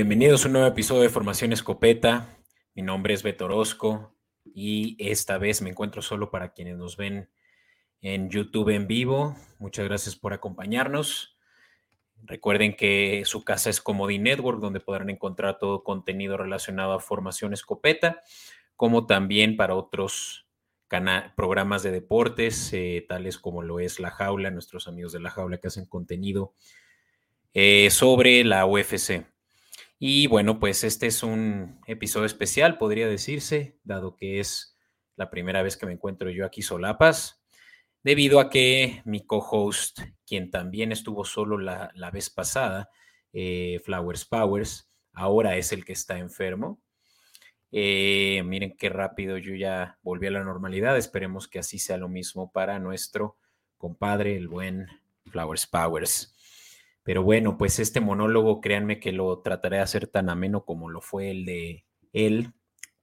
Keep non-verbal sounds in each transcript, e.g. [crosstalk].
Bienvenidos a un nuevo episodio de Formación Escopeta. Mi nombre es Beto Orozco y esta vez me encuentro solo para quienes nos ven en YouTube en vivo. Muchas gracias por acompañarnos. Recuerden que su casa es Comodi Network, donde podrán encontrar todo contenido relacionado a formación escopeta, como también para otros programas de deportes, eh, tales como lo es La Jaula, nuestros amigos de La Jaula que hacen contenido eh, sobre la UFC. Y bueno, pues este es un episodio especial, podría decirse, dado que es la primera vez que me encuentro yo aquí solapas, debido a que mi co-host, quien también estuvo solo la, vez pasada, eh, Flowers Powers, ahora es el que está enfermo. Eh, miren qué rápido yo ya volví a la normalidad. Esperemos que así sea lo mismo para nuestro compadre, el buen Flowers Powers. Pero bueno, pues este monólogo, créanme que lo trataré de hacer tan ameno como lo fue el de él,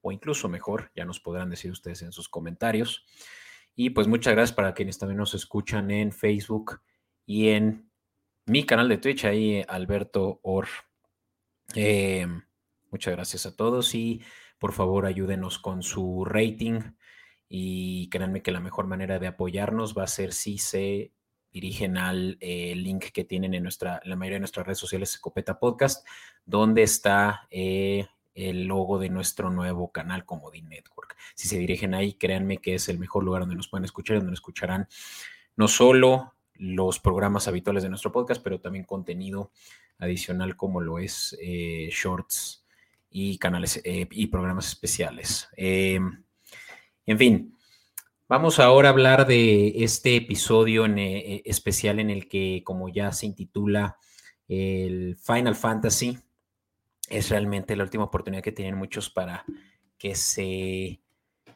o incluso mejor, ya nos podrán decir ustedes en sus comentarios. Y pues muchas gracias para quienes también nos escuchan en Facebook y en mi canal de Twitch, ahí Alberto Or. Eh, muchas gracias a todos y por favor ayúdenos con su rating y créanme que la mejor manera de apoyarnos va a ser si se dirigen al eh, link que tienen en nuestra, la mayoría de nuestras redes sociales, Escopeta Podcast, donde está eh, el logo de nuestro nuevo canal Comodín Network. Si se dirigen ahí, créanme que es el mejor lugar donde nos pueden escuchar, donde escucharán no solo los programas habituales de nuestro podcast, pero también contenido adicional como lo es eh, shorts y canales y programas especiales. en fin, Vamos ahora a hablar de este episodio en, eh, especial en el que, como ya se intitula, el Final Fantasy es realmente la última oportunidad que tienen muchos para que se,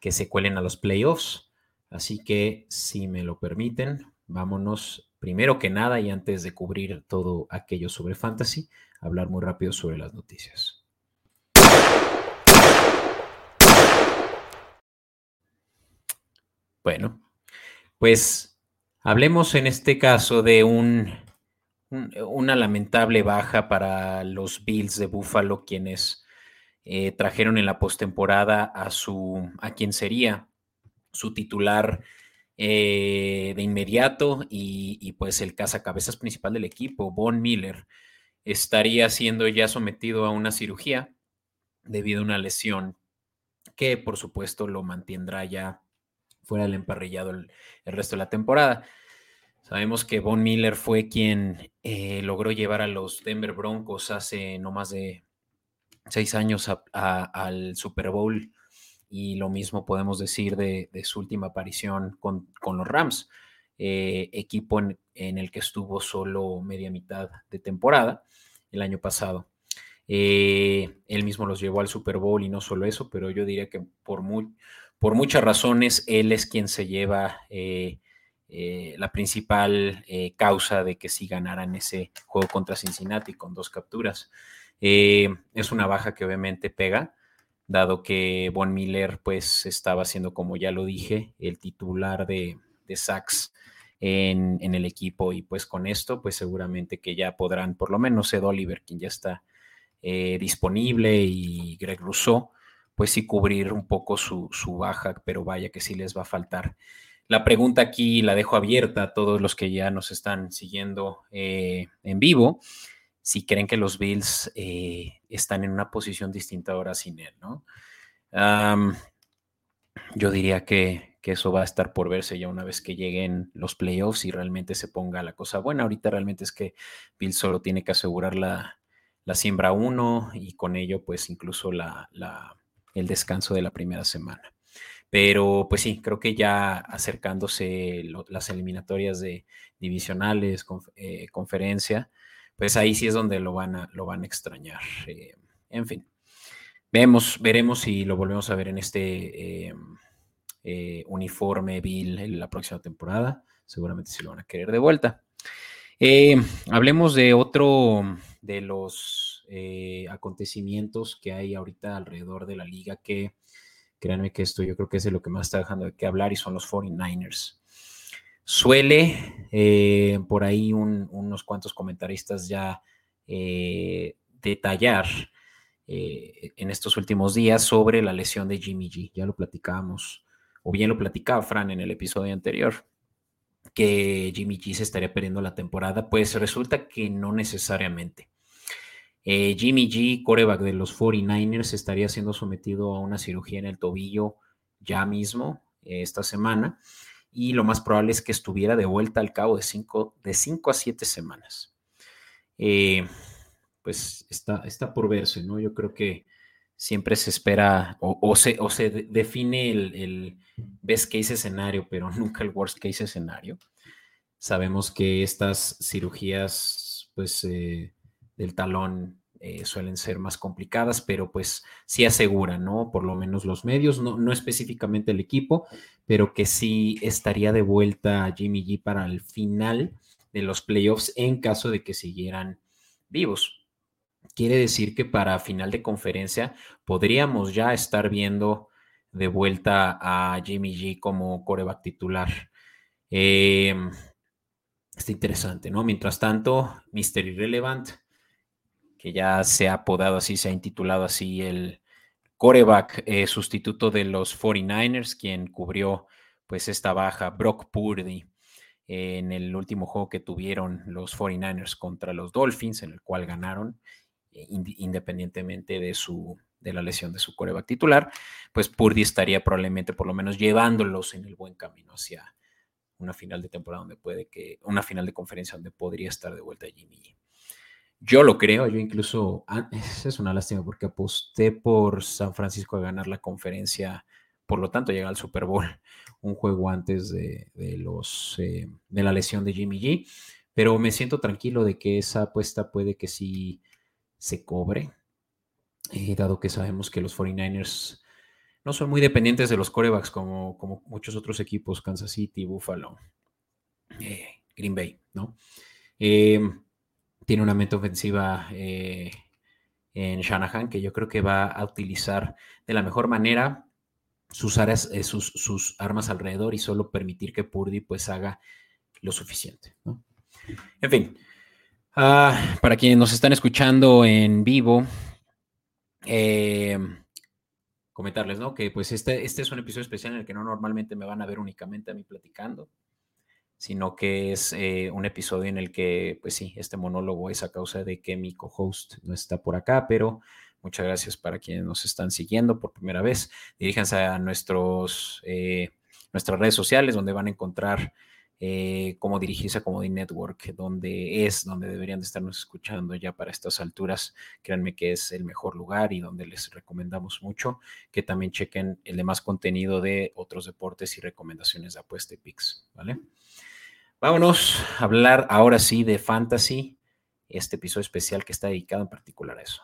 que se cuelen a los playoffs. Así que, si me lo permiten, vámonos primero que nada y antes de cubrir todo aquello sobre fantasy, hablar muy rápido sobre las noticias. Bueno, pues hablemos en este caso de un, una lamentable baja para los Bills de Buffalo, quienes eh, trajeron en la postemporada a su a quien sería su titular eh, de inmediato y, y, pues el cazacabezas principal del equipo, Von Miller, estaría siendo ya sometido a una cirugía debido a una lesión que por supuesto lo mantendrá ya fuera el emparrillado el, resto de la temporada. Sabemos que Von Miller fue quien eh, logró llevar a los Denver Broncos hace no más de seis años al Super Bowl y lo mismo podemos decir de, su última aparición con, los Rams, eh, equipo en, el que estuvo solo media mitad de temporada el año pasado. Eh, él mismo los llevó al Super Bowl y no solo eso, pero yo diría que por muy, por muchas razones, él es quien se lleva eh, eh, la principal eh, causa de que sí ganaran ese juego contra Cincinnati con dos capturas. es una baja que obviamente pega, dado que Von Miller pues estaba siendo, como ya lo dije, el titular de, de sacks en, en, el equipo y pues con esto pues seguramente que ya podrán, por lo menos Ed Oliver, quien ya está disponible y Greg Rousseau, pues sí cubrir un poco su, baja, pero vaya que sí les va a faltar. La pregunta aquí la dejo abierta a todos los que ya nos están siguiendo eh, en vivo, si creen que los Bills eh, están en una posición distinta ahora sin él, ¿no? yo diría que, eso va a estar por verse ya una vez que lleguen los playoffs y realmente se ponga la cosa buena. Ahorita realmente es que Bills solo tiene que asegurar la, siembra uno y con ello pues incluso la el descanso de la primera semana. Pero pues sí, creo que ya acercándose las eliminatorias de divisionales, eh, conferencia, pues ahí sí es donde lo van a, lo van a extrañar. Eh, en fin, vemos, veremos si lo volvemos a ver en este eh, uniforme Bill en la próxima temporada. Seguramente sí lo van a querer de vuelta. hablemos de otro de los eh, acontecimientos que hay ahorita alrededor de la liga que, créanme que esto yo creo que es de lo que más está dejando de qué hablar y son los 49ers. Suele eh, por ahí unos cuantos comentaristas ya eh, detallar en estos últimos días sobre la lesión de Jimmy G. Ya lo platicábamos, o bien lo platicaba Fran en el episodio anterior, que Jimmy G se estaría perdiendo la temporada. Pues resulta que no necesariamente. Eh, Jimmy G, coreback de los 49ers, estaría siendo sometido a una cirugía en el tobillo ya mismo, eh, esta semana, y lo más probable es que estuviera de vuelta al cabo de 5 de cinco a 7 semanas. Eh, pues está, está por verse, ¿no? Yo creo que siempre se espera o, se, o se, define el, el, best case escenario, pero [laughs] nunca el worst case escenario. Sabemos que estas cirugías, pues, del talón eh, suelen ser más complicadas, pero pues sí aseguran, ¿no? Por lo menos los medios, no, no específicamente el equipo, pero que sí estaría de vuelta Jimmy G para el final de los playoffs en caso de que siguieran vivos. Quiere decir que para final de conferencia podríamos ya estar viendo de vuelta a Jimmy G como coreback titular. Em, está interesante, ¿no? Mientras tanto, Mr. Irrelevant, que ya se ha apodado así, se ha intitulado así el coreback eh, sustituto de los 49ers, quien cubrió pues esta baja, Brock Purdy, en el último juego que tuvieron los 49ers contra los Dolphins, en el cual ganaron, eh, independientemente de su de la lesión de su coreback titular, pues Purdy estaría probablemente por lo menos llevándolos en el buen camino hacia una final de temporada donde puede que, una final de conferencia donde podría estar de vuelta Jimmy. Yo lo creo, yo incluso, ah, es una lástima porque aposté por San Francisco a ganar la conferencia, por lo tanto llega al Super Bowl [laughs] un juego antes de, los, eh, de la lesión de Jimmy G, pero me siento tranquilo de que esa apuesta puede que sí se cobre, eh, dado que sabemos que los 49ers no son muy dependientes de los corebacks como, como muchos otros equipos, Kansas City, Buffalo, eh, Green Bay, ¿no? Tiene una mente ofensiva en Shanahan que yo creo que va a utilizar de la mejor manera sus, eh, armas alrededor y solo permitir que Purdy pues haga lo suficiente. En fin, ah, para quienes nos están escuchando en vivo, eh, comentarles, ¿no? Que pues este, este es un episodio especial en el que no normalmente me van a ver únicamente a mí platicando, sino que es eh, un episodio en el que, pues sí, este monólogo es a causa de que mi co-host no está por acá, pero Muchas gracias para quienes nos están siguiendo por primera vez. Diríjanse a nuestros, eh, nuestras redes sociales donde van a encontrar eh, cómo dirigirse a Comedy Network, donde es donde deberían de estarnos escuchando ya para estas alturas. Créanme que es el mejor lugar y donde les recomendamos mucho que también chequen el demás contenido de otros deportes y recomendaciones de apuesta y picks, ¿vale? Vámonos a hablar ahora sí de fantasy, este episodio especial que está dedicado en particular a eso.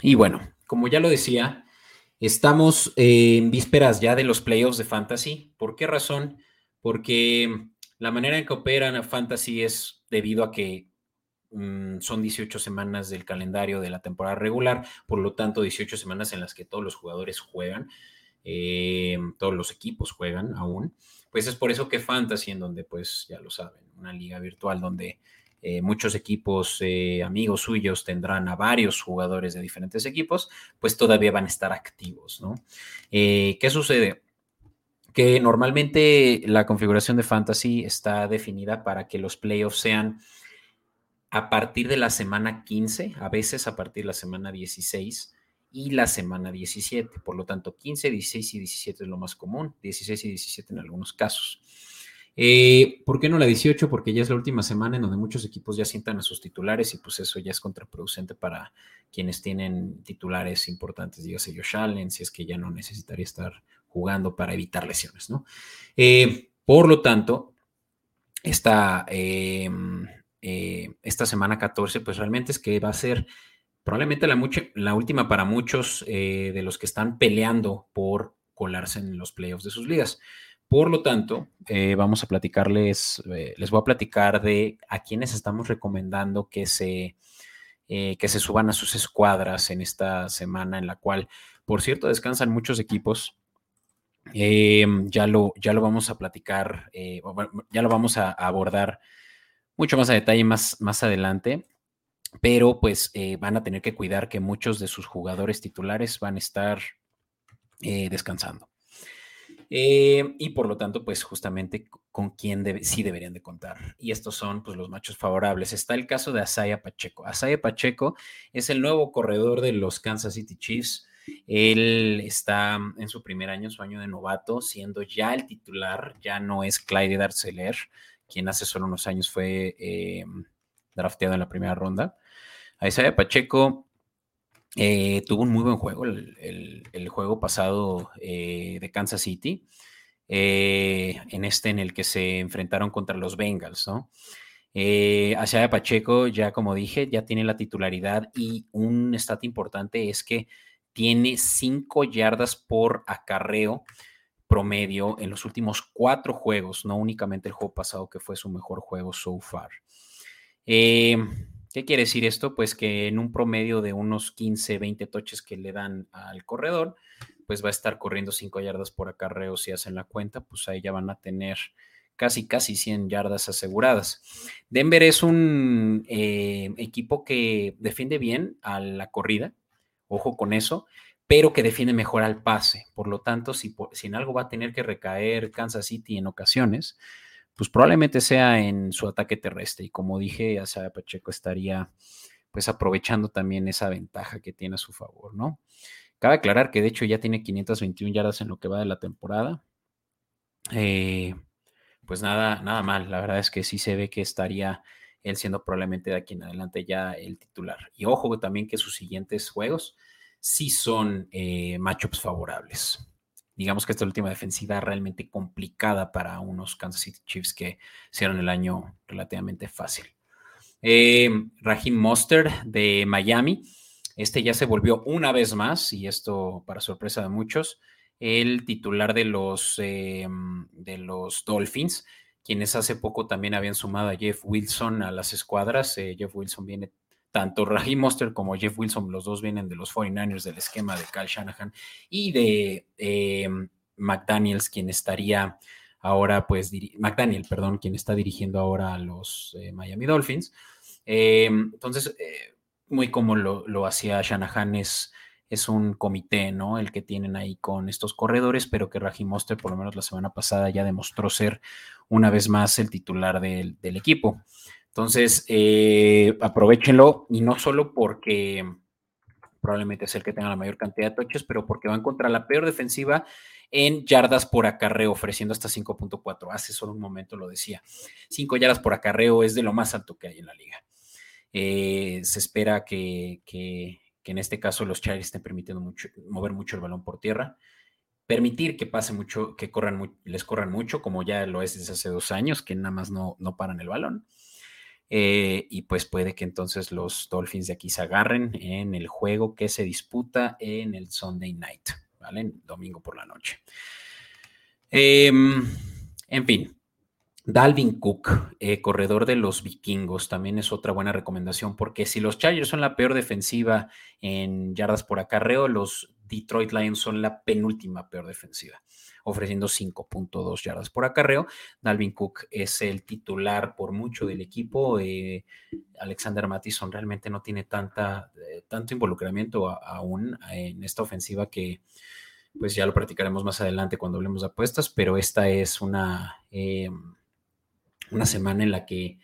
Y bueno, como ya lo decía, estamos en vísperas ya de los playoffs de Fantasy. ¿Por qué razón? Porque la manera en que operan a Fantasy es debido a que son 18 semanas del calendario de la temporada regular, por lo tanto 18 semanas en las que todos los jugadores juegan, eh, todos los equipos juegan aún. Pues es por eso que Fantasy, en donde pues ya lo saben, una liga virtual donde eh, muchos equipos eh, amigos suyos tendrán a varios jugadores de diferentes equipos, pues todavía van a estar activos, ¿no? ¿Qué sucede? Que normalmente la configuración de Fantasy está definida para que los playoffs sean a partir de la semana 15, a veces a partir de la semana 16 y la semana 17. Por lo tanto, 15, 16 y 17 es lo más común, 16 y 17 en algunos casos. Eh, ¿Por qué no la 18? Porque ya es la última semana en donde muchos equipos ya sientan a sus titulares y pues eso ya es contraproducente para quienes tienen titulares importantes, dígase Josh Allen, si es que ya no necesitaría estar jugando para evitar lesiones, ¿no? Eh, por lo tanto, esta, em, eh, esta semana 14, pues realmente es que va a ser probablemente la, última para muchos de los que están peleando por colarse en los playoffs de sus ligas. Por lo tanto, eh, vamos a platicarles, eh, les voy a platicar de a quienes estamos recomendando que se, eh, que se suban a sus escuadras en esta semana en la cual, por cierto, descansan muchos equipos ya, lo, ya lo vamos a platicar, eh, ya lo vamos a, abordar mucho más a detalle más, más adelante, pero pues eh, van a tener que cuidar que muchos de sus jugadores titulares van a estar eh, descansando. y por lo tanto, pues justamente con quién sí deberían de contar. Y estos son pues los machos favorables. Está el caso de Asaya Pacheco. Asaya Pacheco es el nuevo corredor de los Kansas City Chiefs. Él está en su primer año, su año de novato, siendo ya el titular, ya no es Clyde Darceler, quien hace solo unos años fue eh, drafteado en la primera ronda. Isaiah Pacheco eh, tuvo un muy buen juego el, juego pasado eh, de Kansas City, en este en el que se enfrentaron contra los Bengals, ¿no? Eh, Pacheco, ya como dije, ya tiene la titularidad y un estato importante es que tiene cinco yardas por acarreo promedio en los últimos cuatro juegos, no únicamente el juego pasado que fue su mejor juego so far. Eh, ¿Qué quiere decir esto? Pues que en un promedio de unos 15, 20 toches que le dan al corredor, pues va a estar corriendo cinco yardas por acarreo si hacen la cuenta, pues ahí ya van a tener casi, casi 100 yardas aseguradas. Denver es un eh, equipo que defiende bien a la corrida, ojo con eso, pero que defiende mejor al pase. Por lo tanto, si, en algo va a tener que recaer Kansas City en ocasiones, pues probablemente sea en su ataque terrestre. Y como dije, Asaya Pacheco estaría pues aprovechando también esa ventaja que tiene a su favor, ¿no? Cabe aclarar que de hecho ya tiene 521 yardas en lo que va de la temporada. Eh, pues nada, nada mal. La verdad es que sí se ve que estaría él siendo probablemente de aquí en adelante ya el titular. Y ojo también que sus siguientes juegos sí son eh, matchups favorables. Digamos que esta última defensiva realmente complicada para unos Kansas City Chiefs que hicieron el año relativamente fácil. Eh, Raheem Monster de Miami. Este ya se volvió una vez más, y esto para sorpresa de muchos, el titular de los, eh, de los Dolphins quienes hace poco también habían sumado a Jeff Wilson a las escuadras. Eh, Jeff Wilson viene, tanto Raheem Monster como Jeff Wilson, los dos vienen de los 49ers del esquema de Kyle Shanahan y de eh, McDaniels, quien estaría ahora, pues, McDaniel, perdón, quien está dirigiendo ahora a los eh, Miami Dolphins. entonces, muy como lo, lo hacía Shanahan es es un comité, ¿no? El que tienen ahí con estos corredores, pero que Raji Monster, por lo menos la semana pasada, ya demostró ser una vez más el titular del, equipo. Entonces, eh, aprovechenlo y no solo porque probablemente es el que tenga la mayor cantidad de toches, pero porque va en contra la peor defensiva en yardas por acarreo, ofreciendo hasta 5.4. Hace solo un momento lo decía. 5 yardas por acarreo es de lo más alto que hay en la liga. Eh, se espera que, que en este caso los Chargers estén permitiendo mucho, mover mucho el balón por tierra, permitir que pase mucho, que corran, les corran mucho, como ya lo es desde hace dos años, que nada más no, no paran el balón. Eh, y pues puede que entonces los Dolphins de aquí se agarren en el juego que se disputa en el Sunday night, ¿vale? Domingo por la noche. Em, en fin, Dalvin Cook, eh, corredor de los vikingos, también es otra buena recomendación, porque si los Chargers son la peor defensiva en yardas por acarreo, los Detroit Lions son la penúltima peor defensiva, ofreciendo 5.2 yardas por acarreo. Dalvin Cook es el titular por mucho del equipo. Eh, Alexander Mattison realmente no tiene tanta, eh, tanto involucramiento aún en esta ofensiva que pues ya lo practicaremos más adelante cuando hablemos de apuestas, pero esta es una una semana en la que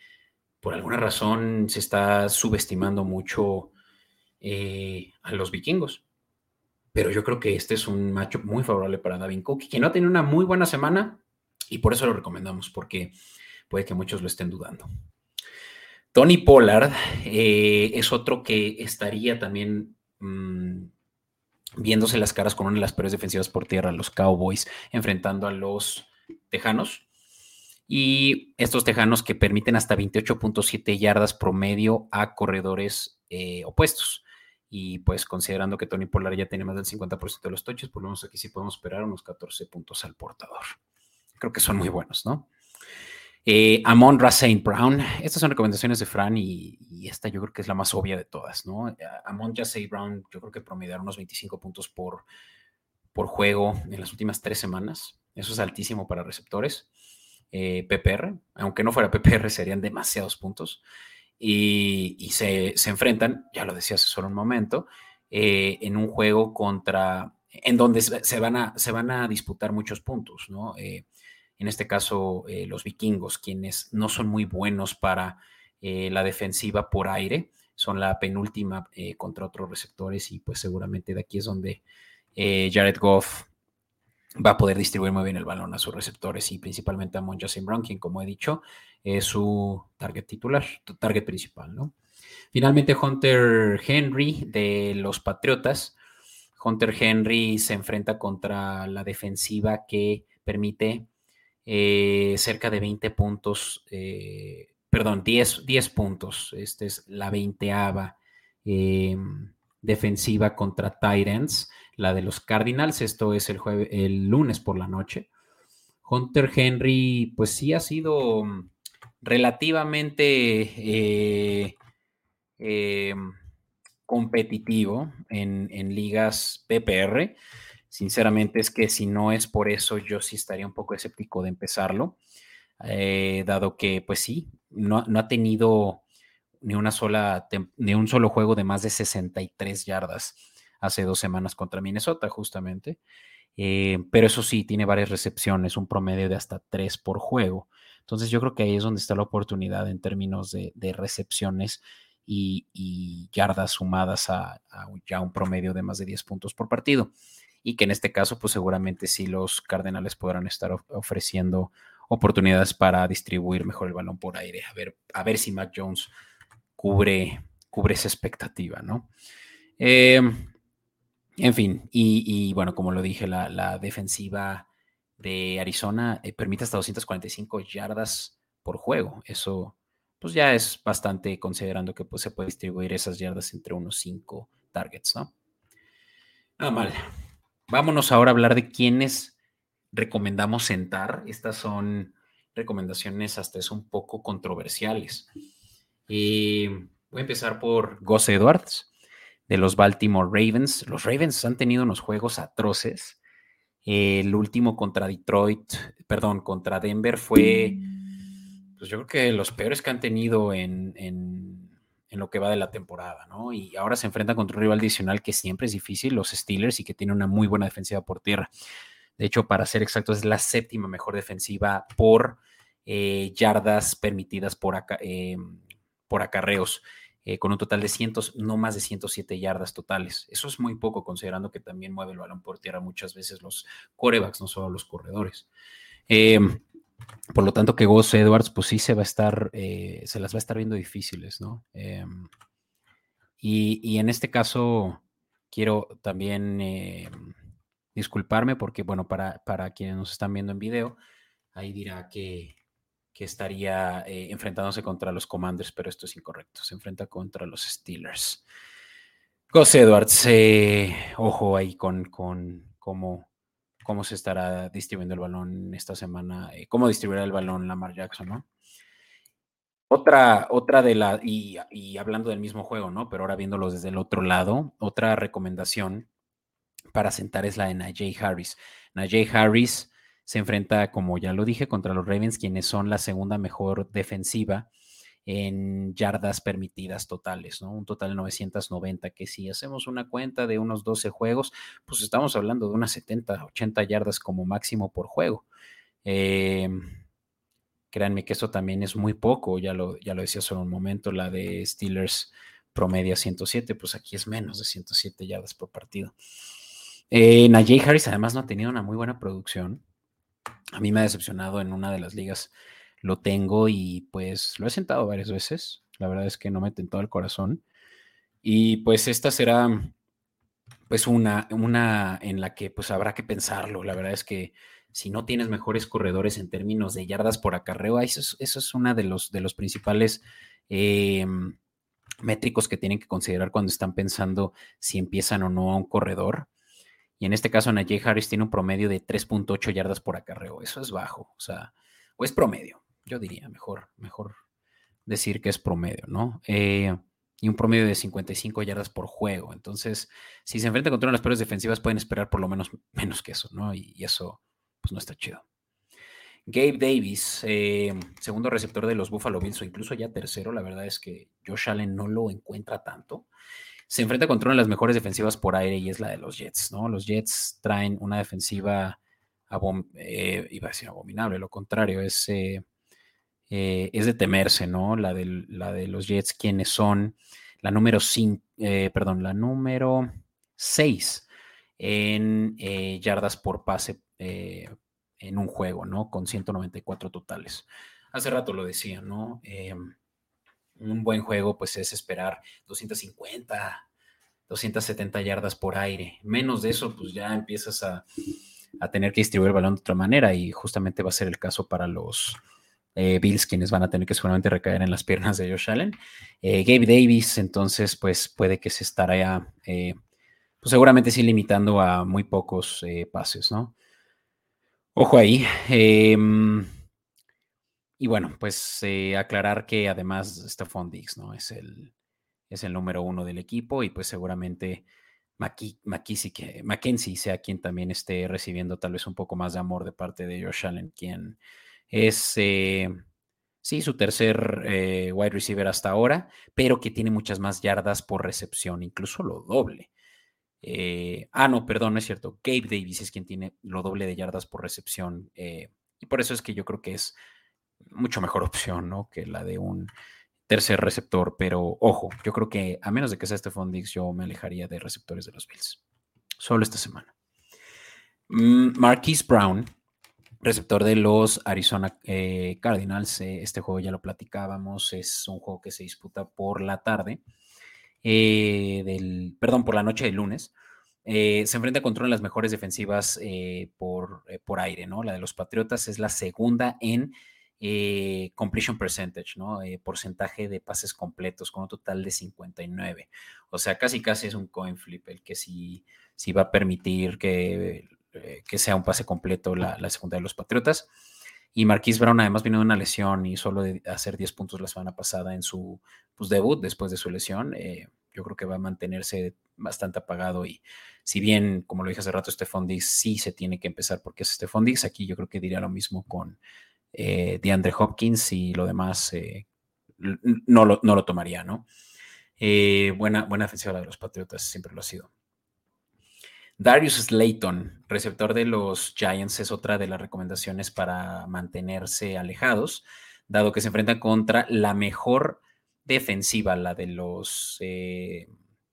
por alguna razón se está subestimando mucho eh, a los vikingos. Pero yo creo que este es un macho muy favorable para Davin Cook, que no ha tenido una muy buena semana y por eso lo recomendamos, porque puede que muchos lo estén dudando. Tony Pollard eh, es otro que estaría también mm, viéndose las caras con una de las peores defensivas por tierra, los Cowboys, enfrentando a los Tejanos. Y estos tejanos que permiten hasta 28.7 yardas promedio a corredores eh, opuestos. Y pues considerando que Tony Polar ya tiene más del 50% de los toches, por lo menos aquí sí podemos esperar unos 14 puntos al portador. Creo que son muy buenos, ¿no? Eh, Amon Rasain Brown. Estas son recomendaciones de Fran y, esta yo creo que es la más obvia de todas, ¿no? Amon Rasain Brown, yo creo que promediar unos 25 puntos por, por juego en las últimas tres semanas. Eso es altísimo para receptores. Eh, PPR, aunque no fuera PPR, serían demasiados puntos. Y, se, enfrentan, ya lo decía hace solo un momento, eh, en un juego contra, en donde se van a, se van a disputar muchos puntos, ¿no? Eh, en este caso, los vikingos, quienes no son muy buenos para la defensiva por aire, son la penúltima contra otros receptores y pues seguramente de aquí es donde Jared Goff va a poder distribuir muy bien el balón a sus receptores y principalmente a Monja Brown, quien, como he dicho, es su target titular, target principal. Finalmente, Hunter Henry de los Patriotas. Hunter Henry se enfrenta contra la defensiva que permite eh, cerca de 20 puntos, eh, perdón, 10, 10, puntos. Esta es la veinteava eh, defensiva contra Titans la de los Cardinals. Esto es el, el lunes por la noche. Hunter Henry, pues sí ha sido mm, relativamente eh, em, competitivo en, ligas PPR. Sinceramente es que si no es por eso, yo sí estaría un poco escéptico de empezarlo, eh, dado que, pues sí, no, no, ha tenido ni una sola, ni un solo juego de más de 63 yardas hace dos semanas contra Minnesota, justamente. Eh, pero eso sí, tiene varias recepciones, un promedio de hasta tres por juego. Entonces yo creo que ahí es donde está la oportunidad en términos de, recepciones y, yardas sumadas a, ya un promedio de más de 10 puntos por partido. Y que en este caso, pues seguramente sí los Cardenales podrán estar ofreciendo oportunidades para distribuir mejor el balón por aire. A ver, a ver si Mac Jones cubre, cubre esa expectativa, ¿no? Eh, en fin, y, bueno, como lo dije, la, defensiva de Arizona eh, permite hasta 245 yardas por juego. Eso, pues ya es bastante considerando que pues, se puede distribuir esas yardas entre unos 5 targets, ¿no? Nada mal. Vámonos ahora a hablar de quiénes recomendamos sentar. Estas son recomendaciones hasta es un poco controversiales. Y voy a empezar por Gus Edwards los Baltimore Ravens. Los Ravens han tenido unos juegos atroces. El último contra Detroit, perdón, contra Denver fue, pues yo creo que los peores que han tenido en, en, lo que va de la temporada, ¿no? Y ahora se enfrenta contra un rival adicional que siempre es difícil, los Steelers, y que tiene una muy buena defensiva por tierra. De hecho, para ser exactos, es la séptima mejor defensiva por eh, yardas permitidas por, acá, eh, por acarreos. Eh, con un total de cientos, no más de 107 yardas totales. Eso es muy poco, considerando que también mueve el balón por tierra muchas veces los corebacks, no solo los corredores. Em, por lo tanto, que Gus Edwards, pues sí se va a estar, eh, se las va a estar viendo difíciles, ¿no? Em, y, en este caso, quiero también disculparme porque, bueno, para, para quienes nos están viendo en video, ahí dirá que, que estaría eh, enfrentándose contra los Commanders, pero esto es incorrecto. Se enfrenta contra los Steelers. Gus Edwards, eh, ojo ahí con, con cómo, cómo se estará distribuyendo el balón esta semana, eh, cómo distribuirá el balón Lamar Jackson, ¿no? Otra, otra de la, y, y, hablando del mismo juego, ¿no? Pero ahora viéndolo desde el otro lado, otra recomendación para sentar es la de Najee Harris. Najee Harris se enfrenta, como ya lo dije, contra los Ravens, quienes son la segunda mejor defensiva en yardas permitidas totales, ¿no? Un total de 990, que si hacemos una cuenta de unos 12 juegos, pues estamos hablando de unas 70, 80 yardas como máximo por juego. Em, créanme que eso también es muy poco, ya lo, ya lo decía solo un momento, la de Steelers promedia 107, pues aquí es menos de 107 yardas por partido. Eh, Najee Harris además no ha tenido una muy buena producción. A mí me ha decepcionado en una de las ligas. Lo tengo y pues lo he sentado varias veces. La verdad es que no me tentó el corazón. Y pues esta será pues una, una en la que pues habrá que pensarlo. La verdad es que si no tienes mejores corredores en términos de yardas por acarreo, eso es, eso es una de los, de los principales em, métricos que tienen que considerar cuando están pensando si empiezan o no a un corredor. Y en este caso, Najee Harris tiene un promedio de 3.8 yardas por acarreo. Eso es bajo, o sea, o es promedio, yo diría, mejor, mejor decir que es promedio, ¿no? Eh, y un promedio de 55 yardas por juego. Entonces, si se enfrenta contra una de las peores defensivas, pueden esperar por lo menos [laughs] menos que eso, ¿no? Y, eso, pues no está chido. Gabe Davis, eh, segundo receptor de los Buffalo Bills, o incluso ya tercero, la verdad es que Josh Allen no lo encuentra tanto. Se enfrenta contra una de las mejores defensivas por aire y es la de los Jets, ¿no? Los Jets traen una defensiva, eh, iba a decir abominable, lo contrario, es, eh, es de temerse, ¿no? La de, la de los Jets, quienes son la número 5, perdón, la número 6 en yardas por pase en un juego, ¿no? Con 194 totales. Hace rato lo decía, ¿no? Em, un buen juego, pues es esperar 250, 270 yardas por aire. Menos de eso, pues ya empiezas a, tener que distribuir el balón de otra manera y justamente va a ser el caso para los eh, Bills, quienes van a tener que seguramente recaer en las piernas de Josh Allen. Eh, Gabe Davis, entonces, pues puede que se estará, eh, pues seguramente sí limitando a muy pocos pases, ¿no? Ojo ahí. Y bueno, pues eh, aclarar que además Stephon Diggs, ¿no? Es el, es el número uno del equipo y pues seguramente Mackenzie sea quien también esté recibiendo tal vez un poco más de amor de parte de Josh Allen, quien es, eh, sí, su tercer eh, wide receiver hasta ahora, pero que tiene muchas más yardas por recepción, incluso lo doble. Ah, no, perdón, no es cierto. Gabe Davis es quien tiene lo doble de yardas por recepción. Y por eso es que yo creo que es mucho mejor opción, ¿no? Que la de un tercer receptor. Pero ojo, yo creo que a menos de que sea Stephon Diggs, yo me alejaría de receptores de los Bills. Solo esta semana. Mm, Marquise Brown, receptor de los Arizona eh, Cardinals. este juego ya lo platicábamos. Es un juego que se disputa por la tarde. Eh, del, perdón, por la noche del lunes, eh, se enfrenta contra una de las mejores defensivas eh, por, por, aire, ¿no? La de los Patriotas es la segunda en completion percentage, ¿no? porcentaje de pases completos con un total de 59. O sea, casi casi es un coin flip el que sí, va a permitir que, que, sea un pase completo la, la segunda de los Patriotas. Y Marquise Brown además viene de una lesión y solo de hacer 10 puntos la semana pasada en su pues, debut después de su lesión. Eh, yo creo que va a mantenerse bastante apagado y si bien, como lo dije hace rato, Stephon Diggs sí se tiene que empezar porque es Stephon Diggs, aquí yo creo que diría lo mismo con eh, DeAndre Hopkins y lo demás eh, no, lo, no, lo, tomaría, ¿no? buena, buena ofensiva de los Patriotas, siempre lo ha sido. Darius Slayton, receptor de los Giants, es otra de las recomendaciones para mantenerse alejados, dado que se enfrenta contra la mejor defensiva, la de los eh,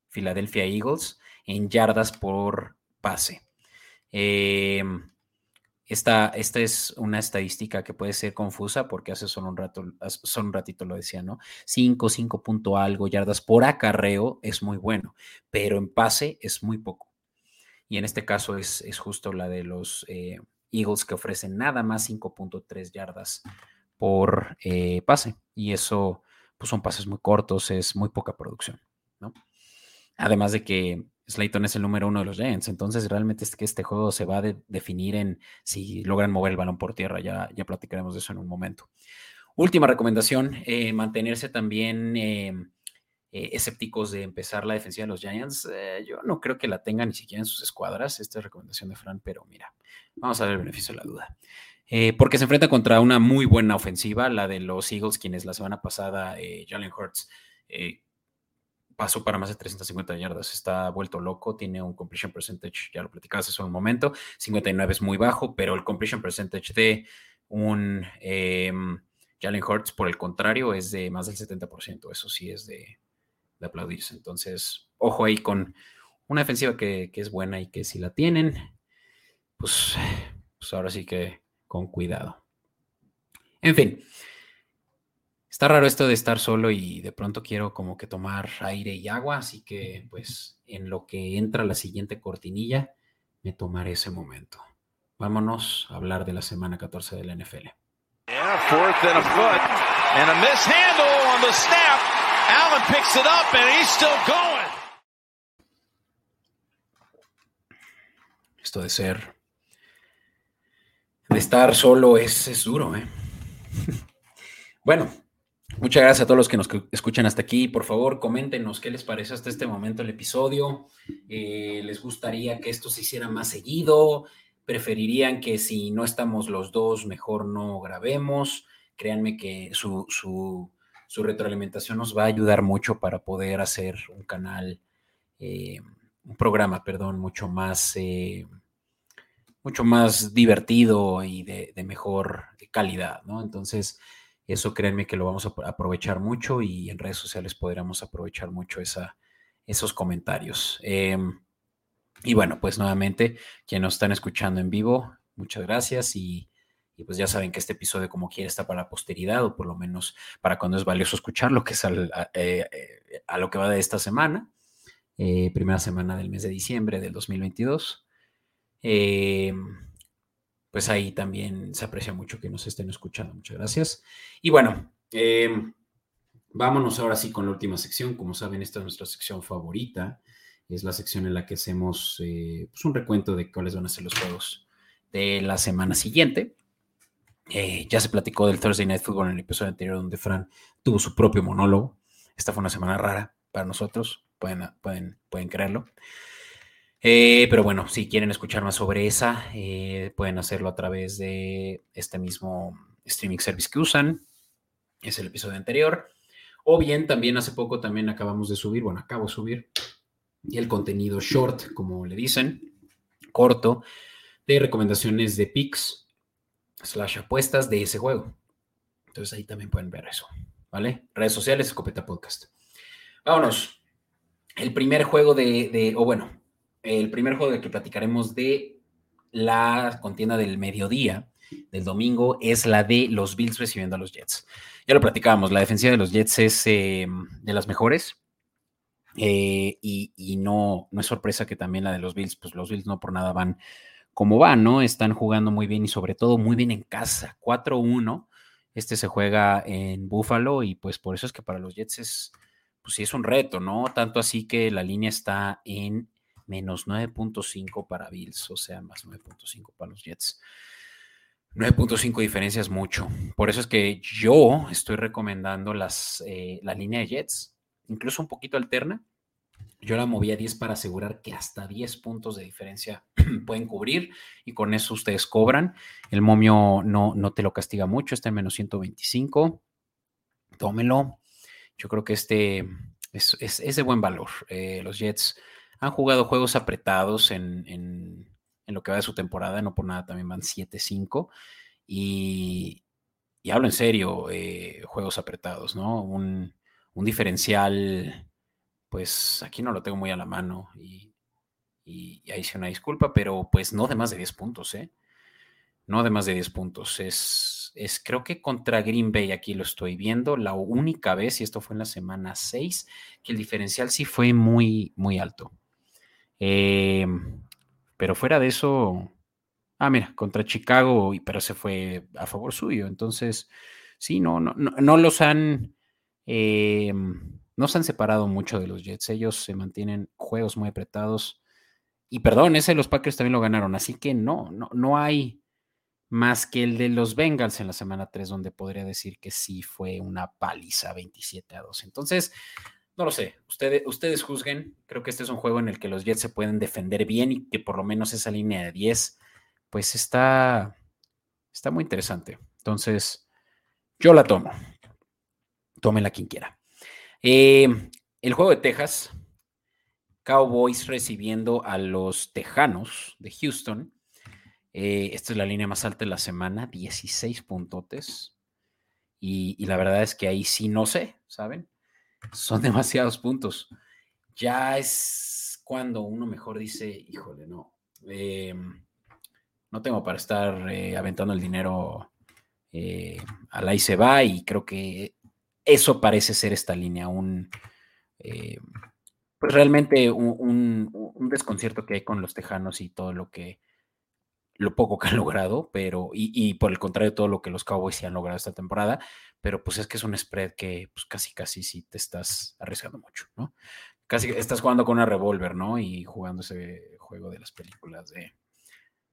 Philadelphia Eagles, en yardas por pase. Em, esta, esta, es una estadística que puede ser confusa porque hace solo un rato, solo un ratito lo decía, ¿no? 5, 5 punto algo yardas por acarreo es muy bueno, pero en pase es muy poco y en este caso es, justo la de los eh, Eagles que ofrecen nada más 5.3 yardas por eh, pase. Y eso, pues son pases muy cortos, es muy poca producción, ¿no? Además de que Slayton es el número uno de los Giants, entonces realmente es que este juego se va a definir en si logran mover el balón por tierra, ya, platicaremos de eso en un momento. Última recomendación, eh, mantenerse también eh, escépticos de empezar la defensiva de los Giants. Eh, yo no creo que la tengan ni siquiera en sus escuadras. Esta es recomendación de Fran, pero mira, vamos a ver el beneficio de la duda. Porque se enfrenta contra una muy buena ofensiva, la de los Eagles, quienes la semana pasada, Jalen Hurts, pasó para más de 350 yardas. Está vuelto loco, tiene un completion percentage, ya lo platicabas hace un momento, 59 es muy bajo, pero el completion percentage de un em, Jalen Hurts, por el contrario, es de más del 70%. Eso sí es de, de aplaudirse. Entonces, ojo ahí con una defensiva que, es buena y que si la tienen, pues, pues ahora sí que con cuidado. En fin, está raro esto de estar solo y de pronto quiero como que tomar aire y agua, así que pues en lo que entra la siguiente cortinilla, me tomaré ese momento. Vámonos a hablar de la semana 14 del NFL. Allen picks it up and he's still going. Esto de ser, de estar solo es, es duro, ¿eh? [laughs] bueno, Muchas gracias a todos los que nos escuchan hasta aquí. Por favor, coméntenos qué les parece hasta este momento el episodio. Eh, ¿Les gustaría que esto se hiciera más seguido? ¿Preferirían que si no estamos los dos, mejor no grabemos? Créanme que su, su, retroalimentación nos va a ayudar mucho para poder hacer un canal, eh, un programa, perdón, mucho más, eh, mucho más divertido y de mejor calidad, ¿no? Entonces, eso créanme que lo vamos a aprovechar mucho y en redes sociales podríamos aprovechar mucho esa, esos comentarios. Em, y bueno, pues nuevamente, quienes nos están escuchando en vivo, muchas gracias y, pues ya saben que este episodio como quiera está para la posteridad o por lo menos para cuando es valioso escucharlo, que es eh, eh, a, lo que va de esta semana, eh, primera semana del mes de diciembre del 2022 pues ahí también se aprecia mucho que nos estén escuchando. Muchas gracias. Y bueno, em, vámonos ahora sí con la última sección. Como saben, esta es nuestra sección favorita. Es la sección en la que hacemos eh, pues un recuento de cuáles van a ser los juegos de la semana siguiente. Eh, ya se platicó del Thursday Night Football en el episodio anterior donde Fran tuvo su propio monólogo. Esta fue una semana rara para nosotros, pueden, pueden, pueden creerlo. Eh, pero bueno, si quieren escuchar más sobre esa, eh, pueden hacerlo a través de este mismo streaming service que usan. Es el episodio anterior. O bien, también hace poco también acabamos de subir, bueno, acabo de subir el contenido short, como le dicen, corto, de recomendaciones de picks slash apuestas de ese juego. Entonces ahí también pueden ver eso, ¿vale? Redes sociales, Escopeta Podcast. Vámonos. El primer juego de, de o bueno, el primer juego que platicaremos de la contienda del mediodía del domingo es la de los Bills recibiendo a los Jets. Ya lo platicábamos, la defensiva de los Jets es eh, de las mejores. Eh, y, no, no es sorpresa que también la de los Bills, pues los Bills no por nada van como van, ¿no? Están jugando muy bien y sobre todo muy bien en casa. 4-1. Este se juega en Buffalo y pues por eso es que para los Jets es, pues sí es un reto, ¿no? Tanto así que la línea está en menos 9.5 para Bills, o sea, más 9.5 para los Jets. 9.5 diferencias mucho. Por eso es que yo estoy recomendando las, eh, la línea de Jets, incluso un poquito alterna. Yo la moví a 10 para asegurar que hasta 10 puntos de diferencia [clears throat] pueden cubrir y con eso ustedes cobran. El momio no, no te lo castiga mucho, está en menos 125. Tómelo. Yo creo que este es, es, de buen valor. Eh, los Jets han jugado juegos apretados en, lo que va de su temporada, no por nada también van 7-5. Y, hablo en serio, eh, juegos apretados, ¿no? Un, diferencial, pues aquí no lo tengo muy a la mano y, y, ahí sí una disculpa, pero pues no de más de 10 puntos, ¿eh? No de más de 10 puntos. Es, es, creo que contra Green Bay, aquí lo estoy viendo, la única vez, y esto fue en la semana 6, que el diferencial sí fue muy, muy alto. Eh, pero fuera de eso, ah, mira, contra Chicago, pero se fue a favor suyo. Entonces, sí, no, no, no, los han, eh, no se han separado mucho de los Jets. Ellos se mantienen juegos muy apretados. Y perdón, ese de los Packers también lo ganaron. Así que no, no, no hay más que el de los Bengals en la semana 3, donde podría decir que sí fue una paliza 27 a 2. Entonces, no lo sé, ustedes, ustedes juzguen. Creo que este es un juego en el que los Jets se pueden defender bien y que por lo menos esa línea de 10, pues está, está muy interesante. Entonces, yo la tomo. Tómenla quien quiera. Eh, el juego de Texas, Cowboys recibiendo a los Tejanos de Houston. Eh, esta es la línea más alta de la semana, 16 puntotes. Y, y la verdad es que ahí sí no sé, ¿saben? Son [laughs] demasiados puntos. Ya es cuando uno mejor dice, híjole, no, em, no tengo para estar eh, aventando el dinero eh, al ahí se va y creo que eso parece ser esta línea, un, eh, pues realmente un, desconcierto que hay con los tejanos y todo lo que, lo poco que han logrado, pero, y, y por el contrario, todo lo que los Cowboys sí han logrado esta temporada, pero pues es que es un spread que pues casi casi sí te estás arriesgando mucho, ¿no? Casi estás jugando con una revólver, ¿no? Y jugando ese juego de las películas de,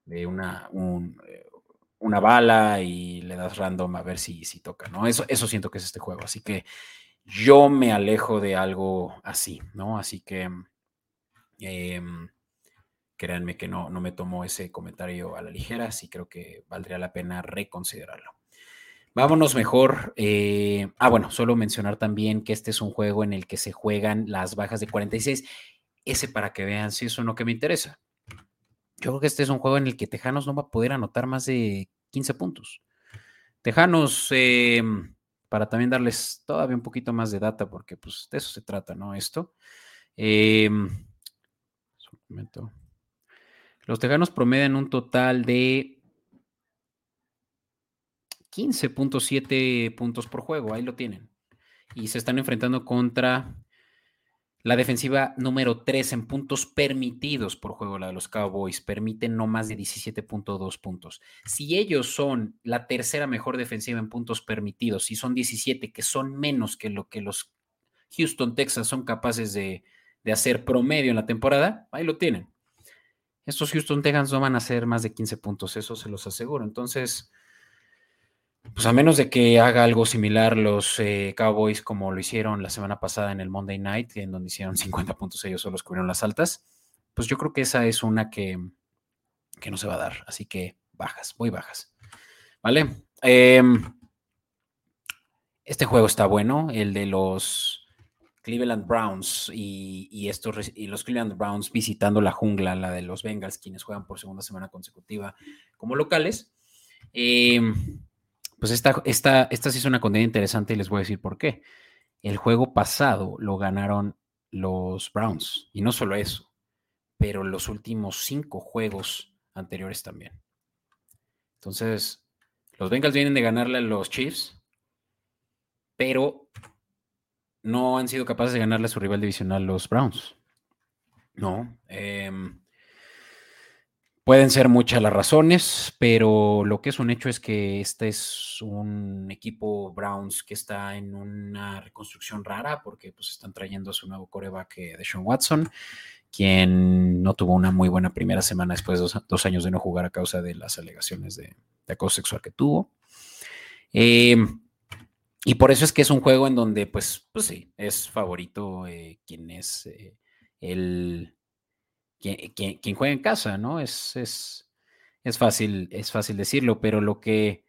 de una, un, eh, una bala y le das random a ver si, si toca, ¿no? Eso, eso siento que es este juego. Así que yo me alejo de algo así, ¿no? Así que em, créanme que no, no me tomo ese comentario a la ligera, sí creo que valdría la pena reconsiderarlo. Vámonos mejor. Eh, ah, bueno, solo mencionar también que este es un juego en el que se juegan las bajas de 46. Ese para que vean si es lo que me interesa. Yo creo que este es un juego en el que Tejanos no va a poder anotar más de 15 puntos. Tejanos, em, para también darles todavía un poquito más de data, porque pues de eso se trata, ¿no? Esto. Eh, Los Tejanos promedian un total de 15.7 puntos por juego, ahí lo tienen. Y se están enfrentando contra la defensiva número 3 en puntos permitidos por juego, la de los Cowboys, permiten no más de 17.2 puntos. Si ellos son la tercera mejor defensiva en puntos permitidos, si son 17, que son menos que lo que los Houston Texas son capaces de, de hacer promedio en la temporada, ahí lo tienen. Estos Houston Texans no van a hacer más de 15 puntos, eso se los aseguro. Entonces, pues a menos de que haga algo similar los eh, Cowboys como lo hicieron la semana pasada en el Monday Night, en donde hicieron [laughs] 50 puntos ellos solos cubrieron las altas, pues yo creo que esa es una que, que no se va a dar. Así que bajas, muy bajas. ¿Vale? Em, este juego está bueno, el de los Cleveland Browns y, estos, y los Cleveland Browns visitando la jungla, la de los Bengals, quienes juegan por segunda semana consecutiva como locales. Eh, pues esta, esta, esta sí es una condena interesante y les voy a decir por qué. El juego pasado lo ganaron los Browns. Y no solo eso, pero los últimos cinco juegos anteriores también. Entonces, los Bengals vienen de ganarle a los Chiefs, pero no han sido capaces de ganarle a su rival divisional, los Browns. No. Eh, Pueden ser muchas las razones, pero lo que es un hecho es que este es un equipo Browns que está en una reconstrucción rara porque pues están trayendo a su nuevo coreback de Sean Watson, quien no tuvo una muy buena primera semana después de dos, años de no jugar a causa de las alegaciones de, acoso sexual que tuvo. Em, y por eso es que es un juego en donde, pues, pues sí, es favorito eh, quien es eh, el quien, juega en casa, ¿no? Es, es, es, fácil, es fácil decirlo, pero lo que,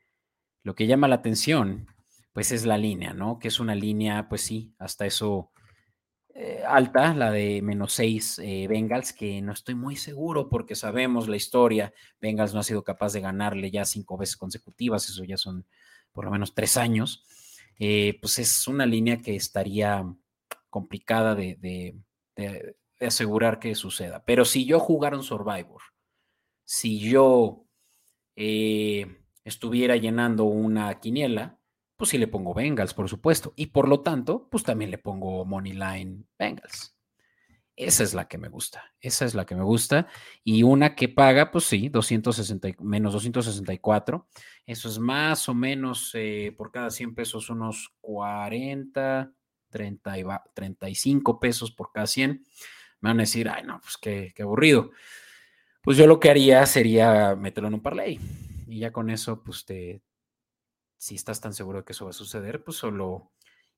lo que llama la atención, pues es la línea, ¿no? Que es una línea, pues sí, hasta eso eh, alta, la de menos seis Bengals, que no estoy muy seguro porque sabemos la historia. Bengals no ha sido capaz de ganarle ya cinco veces consecutivas, eso ya son por lo menos tres años. Eh, pues es una línea que estaría complicada de, asegurar que suceda. Pero si yo jugara un Survivor, si yo eh, estuviera llenando una quiniela, pues sí le pongo Bengals, por supuesto. Y por lo tanto, pues también le pongo Moneyline Bengals. Esa es la que me gusta. Esa es la que me gusta. Y una que paga, pues sí, 260, menos 264. Eso es más o menos eh, por cada 100 pesos unos 40, 30 y 35 pesos por cada 100 me van a decir, ay, no, pues qué, aburrido. Pues yo lo que haría sería meterlo en un parlay. Y ya con eso, pues te, si estás tan seguro de que eso va a suceder, pues solo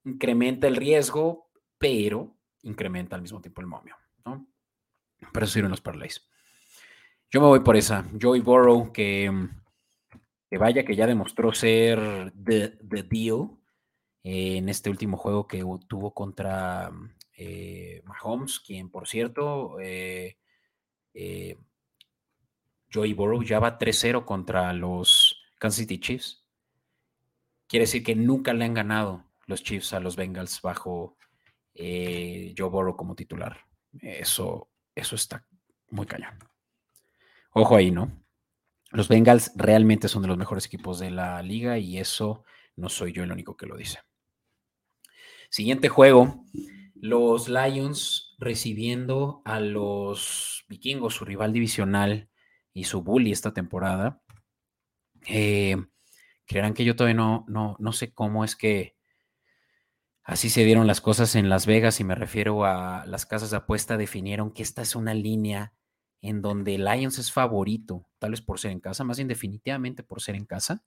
incrementa el riesgo, pero incrementa al mismo tiempo el momio, ¿no? Para eso sirven los parlays. Yo me voy por esa. Joey Burrow, que, que vaya que ya demostró ser the, deal en este último juego que tuvo contra eh, Mahomes, quien por cierto, eh, eh, Joey Burrow ya va 3-0 contra los Kansas City Chiefs. Quiere decir que nunca le han ganado los Chiefs a los Bengals bajo Joe Burrow como titular. Eso, eso está muy cañón. Ojo ahí, ¿no? Los Bengals realmente son de los mejores equipos de la liga y eso no soy yo el único que lo dice. Siguiente juego, los Lions recibiendo a los vikingos, su rival divisional y su bully esta temporada. Eh, creerán que yo todavía no, no, no sé cómo es que así se dieron las cosas en Las Vegas y me refiero a las casas de apuesta definieron que esta es una línea en donde Lions es favorito, tal vez por ser en casa, más bien definitivamente por ser en casa,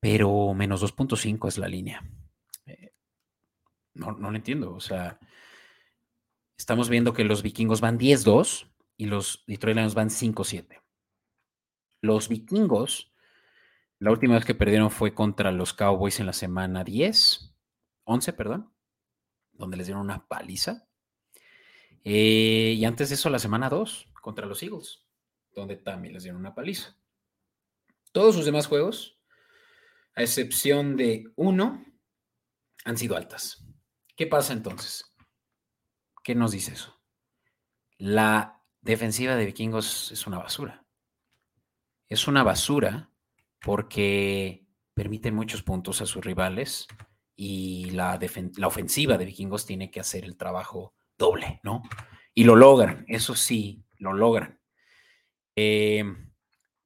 pero menos 2.5 es la línea. Eh, no, no lo entiendo, o sea, estamos viendo que los vikingos van 10-2 y los Detroit Lions van 5-7. Los vikingos, la última vez que perdieron fue contra los Cowboys en la semana 10, 11, perdón, donde les dieron una paliza. Eh, y antes de eso, la semana 2, contra los Eagles, donde también les dieron una paliza. Todos sus demás juegos, a excepción de uno, han sido altas. ¿Qué pasa entonces? ¿Qué nos dice eso? La defensiva de vikingos es una basura. Es una basura porque permiten muchos puntos a sus rivales y la, la ofensiva de vikingos tiene que hacer el trabajo doble, ¿no? Y lo logran, eso sí, lo logran. Eh,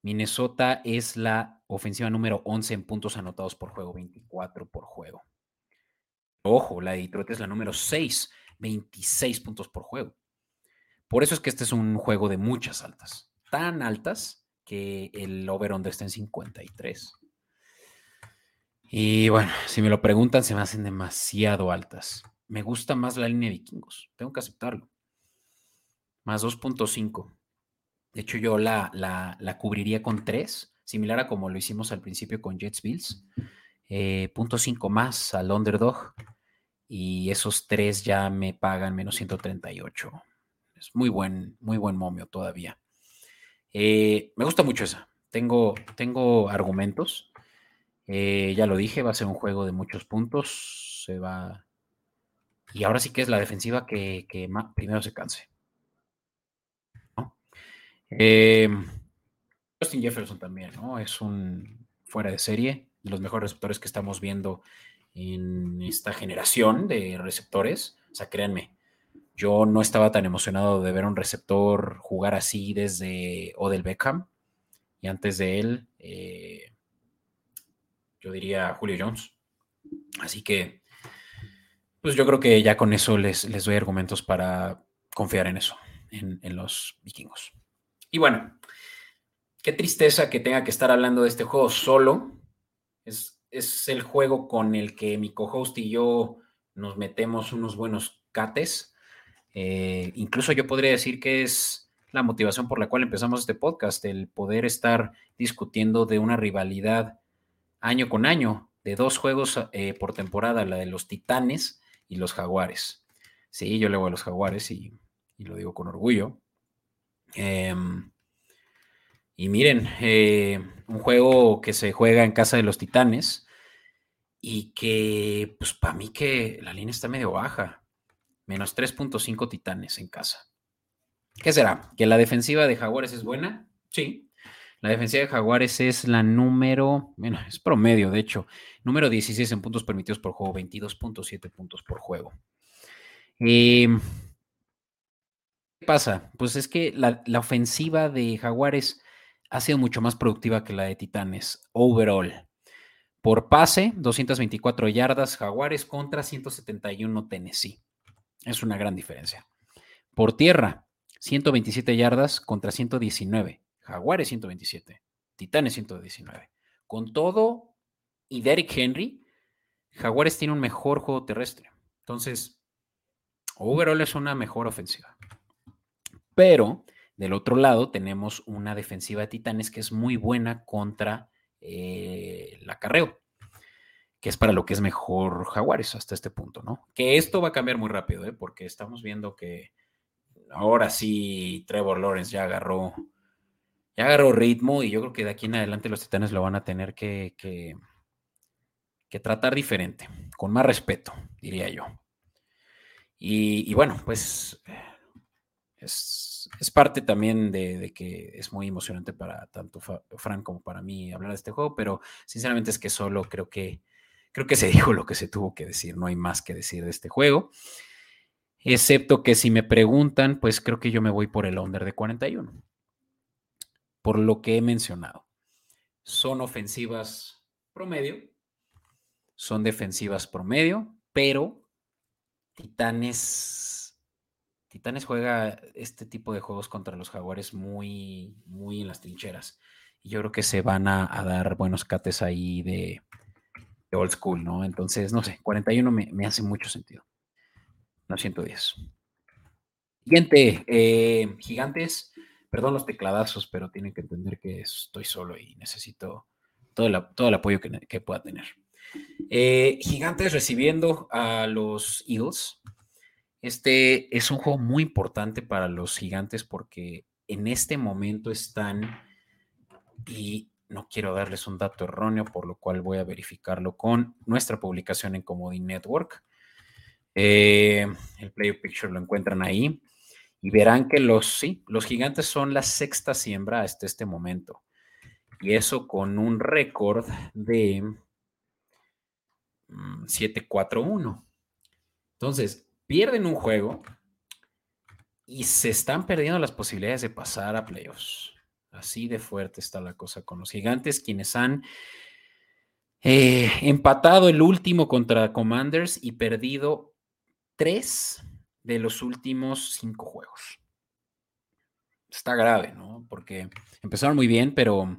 Minnesota es la ofensiva número 11 en puntos anotados por juego, 24 por juego. Ojo, la de Detroit es la número 6, 26 puntos por juego. Por eso es que este es un juego de muchas altas, tan altas que el over-under está en 53. Y bueno, si me lo preguntan, se me hacen demasiado altas me gusta más la línea de vikingos, tengo que aceptarlo. Más 2.5. De hecho, yo la, la, cubriría con 3, similar a como lo hicimos al principio con Jets Bills. Eh, punto 5 más al underdog. Y esos 3 ya me pagan menos 138. Es muy buen, muy buen momio todavía. Eh, me gusta mucho esa. Tengo, tengo argumentos. Eh, ya lo dije, va a ser un juego de muchos puntos. Se va, y ahora sí que es la defensiva que, primero se canse. Em, Justin Jefferson también, ¿no? Es un fuera de serie, de los mejores receptores que estamos viendo en esta generación de receptores. O sea, créanme, yo no estaba tan emocionado de ver un receptor jugar así desde Odell Beckham. Y antes de él, eh, yo diría Julio Jones. Así que pues yo creo que ya con eso les, les doy argumentos para confiar en eso, en, los vikingos. Y bueno, qué tristeza que tenga que estar hablando de este juego solo. Es, es el juego con el que mi co-host y yo nos metemos unos buenos cates. Eh, incluso yo podría decir que es la motivación por la cual empezamos este podcast, el poder estar discutiendo de una rivalidad año con año, de dos juegos eh, por temporada, la de los Titanes y los Jaguares. Sí, yo le voy a los Jaguares y, lo digo con orgullo. Em, y miren, eh, un juego que se juega en casa de los Titanes y que, pues para mí que la línea está medio baja. Menos 3.5 Titanes en casa. ¿Qué será? ¿Que la defensiva de Jaguares es buena? Sí. La defensiva de Jaguares es la número, bueno, es promedio, de hecho, número 16 en puntos permitidos por juego, 22.7 puntos por juego. Em, ¿Qué pasa? Pues es que la, ofensiva de Jaguares ha sido mucho más productiva que la de Titanes, overall. Por pase, 224 yardas Jaguares contra 171 Tennessee. Es una gran diferencia. Por tierra, 127 yardas contra 119. Jaguares 127, Titanes 119. Con todo y Derrick Henry, Jaguares tiene un mejor juego terrestre. Entonces, overall es una mejor ofensiva. Pero del otro lado tenemos una defensiva de Titanes que es muy buena contra eh, el acarreo, que es para lo que es mejor Jaguares hasta este punto, ¿no? Que esto va a cambiar muy rápido, ¿eh? porque estamos viendo que ahora sí Trevor Lawrence ya agarró ya agarró ritmo y yo creo que de aquí en adelante los titanes lo van a tener que, que, tratar diferente, con más respeto, diría yo. Y, bueno, pues es, parte también de, que es muy emocionante para tanto Frank como para mí hablar de este juego, pero sinceramente es que solo creo que creo que se [laughs] dijo lo que se tuvo que decir, no hay más que decir de este juego. Excepto que si me preguntan, pues creo que yo me voy por el under de 41 por lo que he mencionado. Son ofensivas promedio, son defensivas promedio, pero Titanes Titanes juega este tipo de juegos contra los Jaguares muy, muy en las trincheras. Y yo creo que se van a, dar buenos cates ahí de, old school, ¿no? Entonces, no sé, 41 me, hace mucho sentido. No 110. Siguiente, eh, gigantes. Perdón los tecladazos, pero tienen que entender que estoy solo y necesito todo el, apoyo que, pueda tener. Eh, gigantes recibiendo a los Eagles. Este es un juego muy importante para los gigantes porque en este momento están, y no quiero darles un dato erróneo, por lo cual voy a verificarlo con nuestra publicación en Comodine Network. Eh, el Player Picture lo encuentran ahí y verán que los, sí, los gigantes son la sexta siembra hasta este momento. Y eso con un récord de 7-4-1. Mm, Entonces, pierden un juego y se están perdiendo las posibilidades de pasar a playoffs. Así de fuerte está la cosa con los gigantes, quienes han eh, empatado el último contra Commanders y perdido tres de los últimos cinco juegos. Está grave, ¿no? Porque empezaron muy bien, pero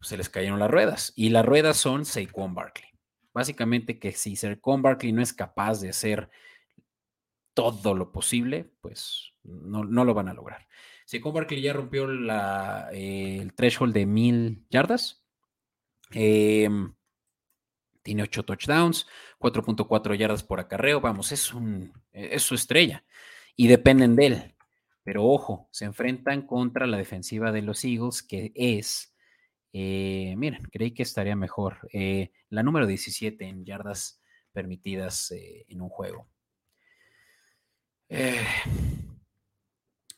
se les cayeron las ruedas. Y las ruedas son Saquon Barkley. Básicamente que si Saquon Barkley no es capaz de hacer todo lo posible, pues no, lo van a lograr. Saquon Barkley ya rompió eh, el threshold de mil yardas. Em, tiene ocho touchdowns, 4.4 yardas por acarreo. Vamos, es, un, es su estrella. Y dependen de él. Pero ojo, se enfrentan contra la defensiva de los Eagles, que es eh, miren, creí que estaría mejor. Eh, la número 17 en yardas permitidas eh, en un juego.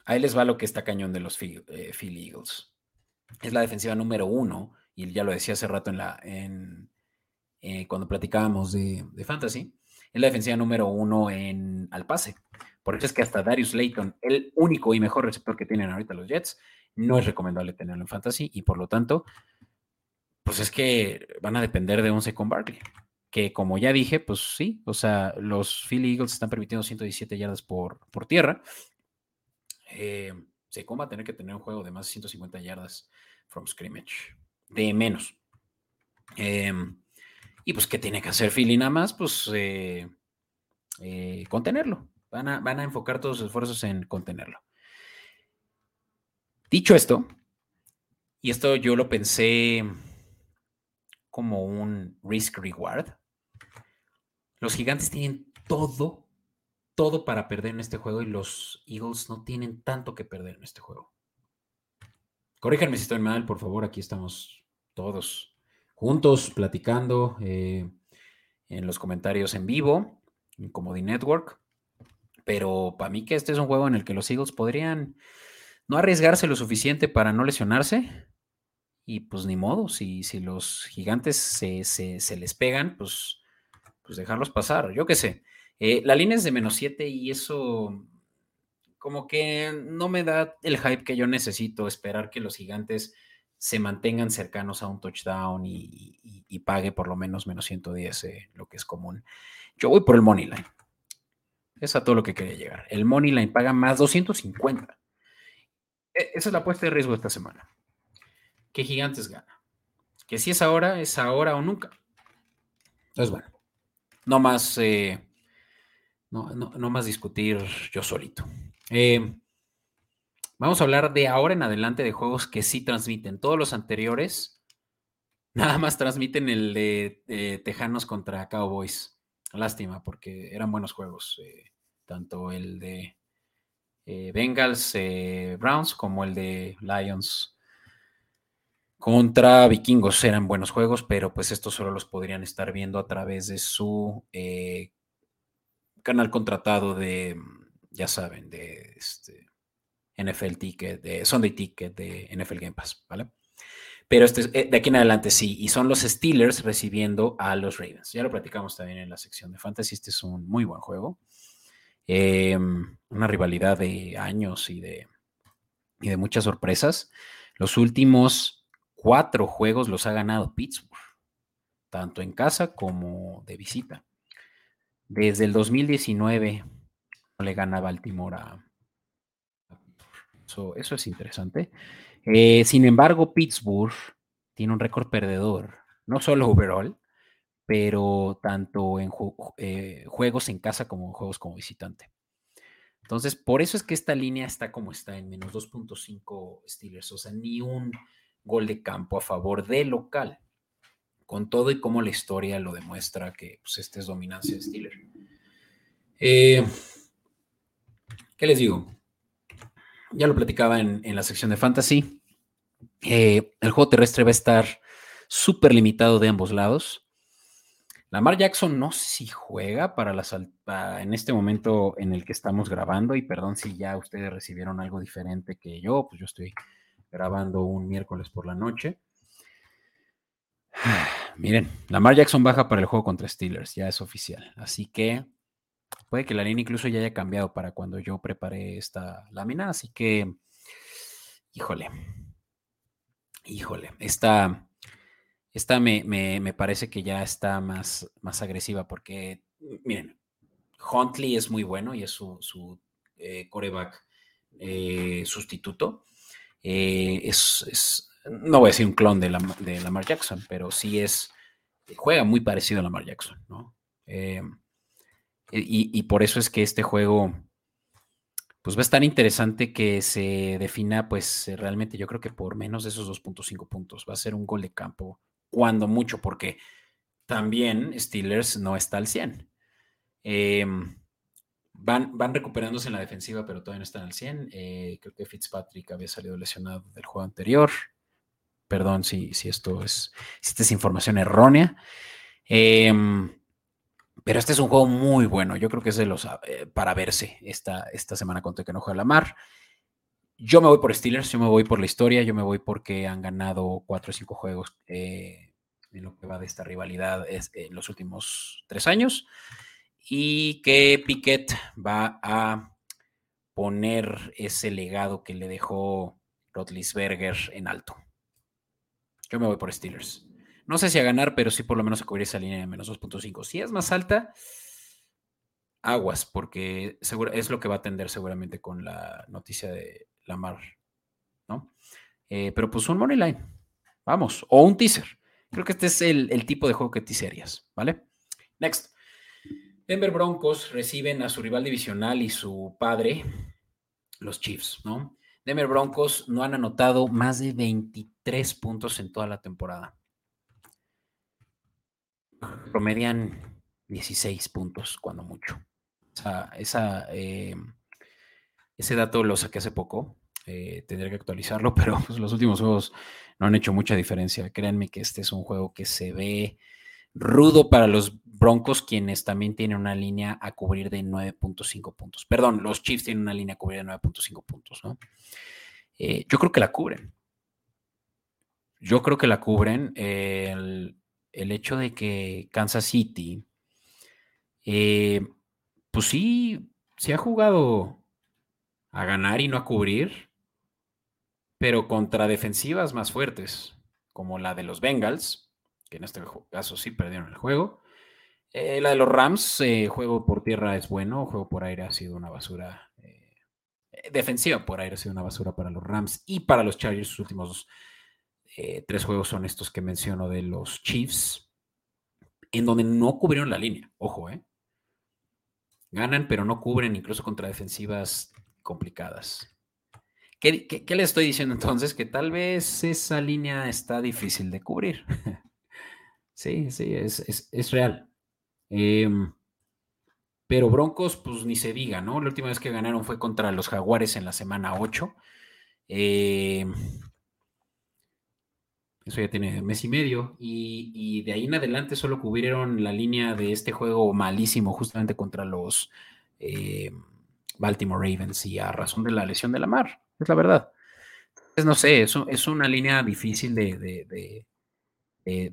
ahí les va lo que está cañón de los Philly, Eagles. Es la defensiva número uno, y ya lo decía hace rato en la, en, cuando platicábamos de, de, Fantasy, es la defensiva número uno en, al pase. Por eso es que hasta Darius Layton, el único y mejor receptor que tienen ahorita los Jets, no es recomendable tenerlo en fantasy y por lo tanto, pues es que van a depender de un con Barkley. Que como ya dije, pues sí, o sea, los Philly Eagles están permitiendo 117 yardas por, por tierra. Eh, va a tener que tener un juego de más de 150 yardas from scrimmage, de menos. Em, y pues, ¿qué tiene que hacer Philly nada más? Pues eh, eh, contenerlo. Van a, van a enfocar todos sus esfuerzos en contenerlo. Dicho esto, y esto yo lo pensé como un risk reward, los gigantes tienen todo, todo para perder en este juego y los Eagles no tienen tanto que perder en este juego. Corríjanme si estoy mal, por favor, aquí estamos todos juntos platicando eh, en los comentarios en vivo, en Comedy Network. Pero para mí que este es un juego en el que los Eagles podrían no arriesgarse lo suficiente para no lesionarse. Y pues ni modo, si, si los gigantes se, les pegan, pues, pues dejarlos pasar. Yo qué sé. Eh, la línea es de menos 7 y eso como que no me da el hype que yo necesito, esperar que los gigantes se mantengan cercanos a un touchdown y, pague por lo menos menos 110, eh, lo que es común. Yo voy por el money line. Es a todo lo que quería llegar. El money line paga más 250. E, esa es la apuesta de riesgo de esta semana. ¿Qué gigantes gana? Que si es ahora, es ahora o nunca. Entonces, bueno, no más, eh, no, más discutir yo solito. Eh, vamos a hablar de ahora en adelante de juegos que sí transmiten. Todos los anteriores [laughs] nada más transmiten el de, Tejanos contra Cowboys. Lástima, porque eran buenos juegos. Eh, tanto el de eh, Bengals eh, Browns como el de Lions contra Vikingos eran buenos juegos, pero pues estos solo los podrían estar viendo a través de su eh, canal contratado de, ya saben, de este, NFL Ticket, de Sunday Ticket, de NFL Game Pass, ¿vale? Pero este, de aquí en adelante sí, y son los Steelers recibiendo a los Ravens. Ya lo platicamos también en la sección de Fantasy, este es un muy buen juego. Em, una rivalidad de años y de, y de muchas sorpresas. Los últimos cuatro juegos los ha ganado Pittsburgh, tanto en casa como de visita. Desde el 2019 no le gana Baltimore a, Eso, es interesante. Eh, sin embargo, Pittsburgh tiene un récord perdedor, no solo overall, pero tanto en eh, juegos en casa como en juegos como visitante. Entonces, por eso es que esta línea está como está en menos 2.5 Steelers, o sea, ni un gol de campo a favor del local, con todo y cómo la historia lo demuestra que pues, esta es dominancia de Steelers. Eh, ¿Qué les digo? Ya lo platicaba en, la sección de Fantasy. Eh, el juego terrestre va a estar súper limitado de ambos lados. Lamar Jackson no si juega para la en este momento en el que estamos grabando, y perdón si ya ustedes recibieron algo diferente que yo, pues yo estoy grabando un miércoles por la noche. [sighs] Miren, Lamar Jackson baja para el juego contra Steelers, ya es oficial. Así que puede que la línea incluso ya haya cambiado para cuando yo preparé esta lámina. Así que, híjole, híjole, esta esta me, parece que ya está más, más agresiva porque, miren, Huntley es muy bueno y es su, eh, coreback eh, sustituto. Eh, es, no voy a decir un clon de, de Lamar Jackson, pero sí es, juega muy parecido a Lamar Jackson, ¿no? Y, por eso es que este juego, pues va a estar interesante que se defina, pues realmente yo creo que por menos de esos 2.5 puntos. Va a ser un gol de campo cuando mucho, porque también Steelers no está al 100. Em, van, van recuperándose en la defensiva, pero todavía no están al 100. Eh, creo que Fitzpatrick había salido lesionado del juego anterior. Perdón si, si esto es, si esta es información errónea. Em, pero este es un juego muy bueno. Yo creo que es de los eh, para verse esta, esta semana contra que no juega la mar. Yo me voy por Steelers, yo me voy por la historia, yo me voy porque han ganado cuatro o cinco juegos eh, en lo que va de esta rivalidad en los últimos tres años y que Piquet va a poner ese legado que le dejó Rotlisberger en alto. Yo me voy por Steelers. No sé si a ganar, pero sí por lo menos a cubrir esa línea de menos 2.5. Si es más alta, aguas, porque es lo que va a atender seguramente con la noticia de Lamar, ¿no? Eh, pero pues un money line, vamos, o un teaser. Creo que este es el, tipo de juego que teaserías, ¿vale? Next. Denver Broncos reciben a su rival divisional y su padre, los Chiefs, ¿no? Denver Broncos no han anotado más de 23 puntos en toda la temporada. Promedian 16 puntos, cuando mucho. O sea, esa, eh, ese dato lo saqué hace poco. Eh, tendría que actualizarlo, [laughs] pero pues, los últimos juegos no han hecho mucha diferencia. Créanme que este es un juego que se ve rudo para los Broncos, quienes también tienen una línea a cubrir de 9.5 puntos. Perdón, los Chiefs tienen una línea a cubrir de 9.5 puntos, ¿no? Eh, yo creo que la cubren. Yo creo que la cubren. el, hecho de que Kansas City, eh, pues sí, se ha jugado a ganar y no a cubrir, pero contra defensivas más fuertes, como la de los Bengals, que en este caso sí perdieron el juego. Eh, la de los Rams, eh, juego por tierra es bueno, juego por aire ha sido una basura. Defensiva por aire ha sido una basura para los Rams y para los Chargers. Sus últimos tres juegos son estos que menciono de los Chiefs, en donde no cubrieron la línea. Ojo, ¿eh? Ganan, pero no cubren incluso contra defensivas complicadas. ¿Qué, le estoy diciendo entonces? Que tal vez esa línea está difícil de cubrir. [laughs] sí, sí, es, real. Em, pero Broncos, pues ni se diga, ¿no? La última vez que ganaron fue contra los Jaguares en la semana 8. Em, eso ya tiene mes y medio. Y, de ahí en adelante solo cubrieron la línea de este juego malísimo, justamente contra los em, Baltimore Ravens y a razón de la lesión de la mar, es la verdad. Entonces, no sé, eso es una línea difícil de,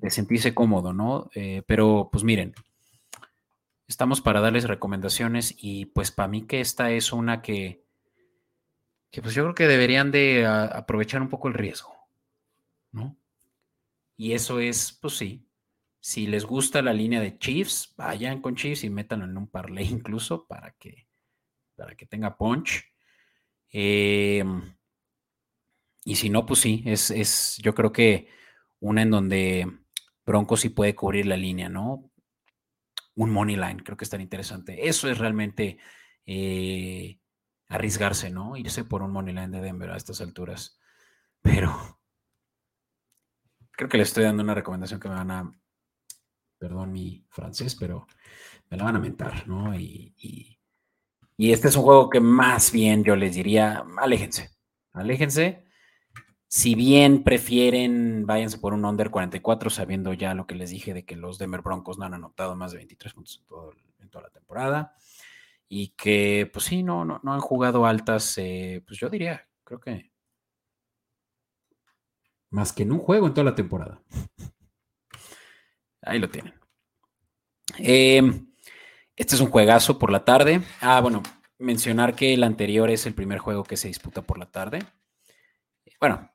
sentirse cómodo, ¿no? Eh, pero pues miren, estamos para darles recomendaciones y pues para mí que esta es una que, que pues yo creo que deberían de aprovechar un poco el riesgo, ¿no? Y eso es, pues sí, si les gusta la línea de Chiefs, vayan con Chiefs y métanlo en un parlay [laughs] incluso para que para que tenga punch. Eh, Y si no, pues sí, es, es yo creo que una en donde Broncos sí puede cubrir la línea, ¿no? Un money line, creo que es tan interesante. Eso es realmente eh, arriesgarse, ¿no? Irse por un money line de Denver a estas alturas. Pero creo que le estoy dando una recomendación que me van a, perdón mi francés, pero me la van a mentar, ¿no? Y, y este es un juego que más bien yo les diría, aléjense, aléjense si bien prefieren, váyanse por un under 44, sabiendo ya lo que les dije de que los Denver Broncos no han anotado más de 23 puntos en, toda la temporada. Y que, pues sí, no, no, han jugado altas, eh, pues yo diría, creo que más que en un juego en toda la temporada. Ahí lo tienen. Em, este es un juegazo por la tarde. Ah, bueno, mencionar que el anterior es el primer juego que se disputa por la tarde. Bueno,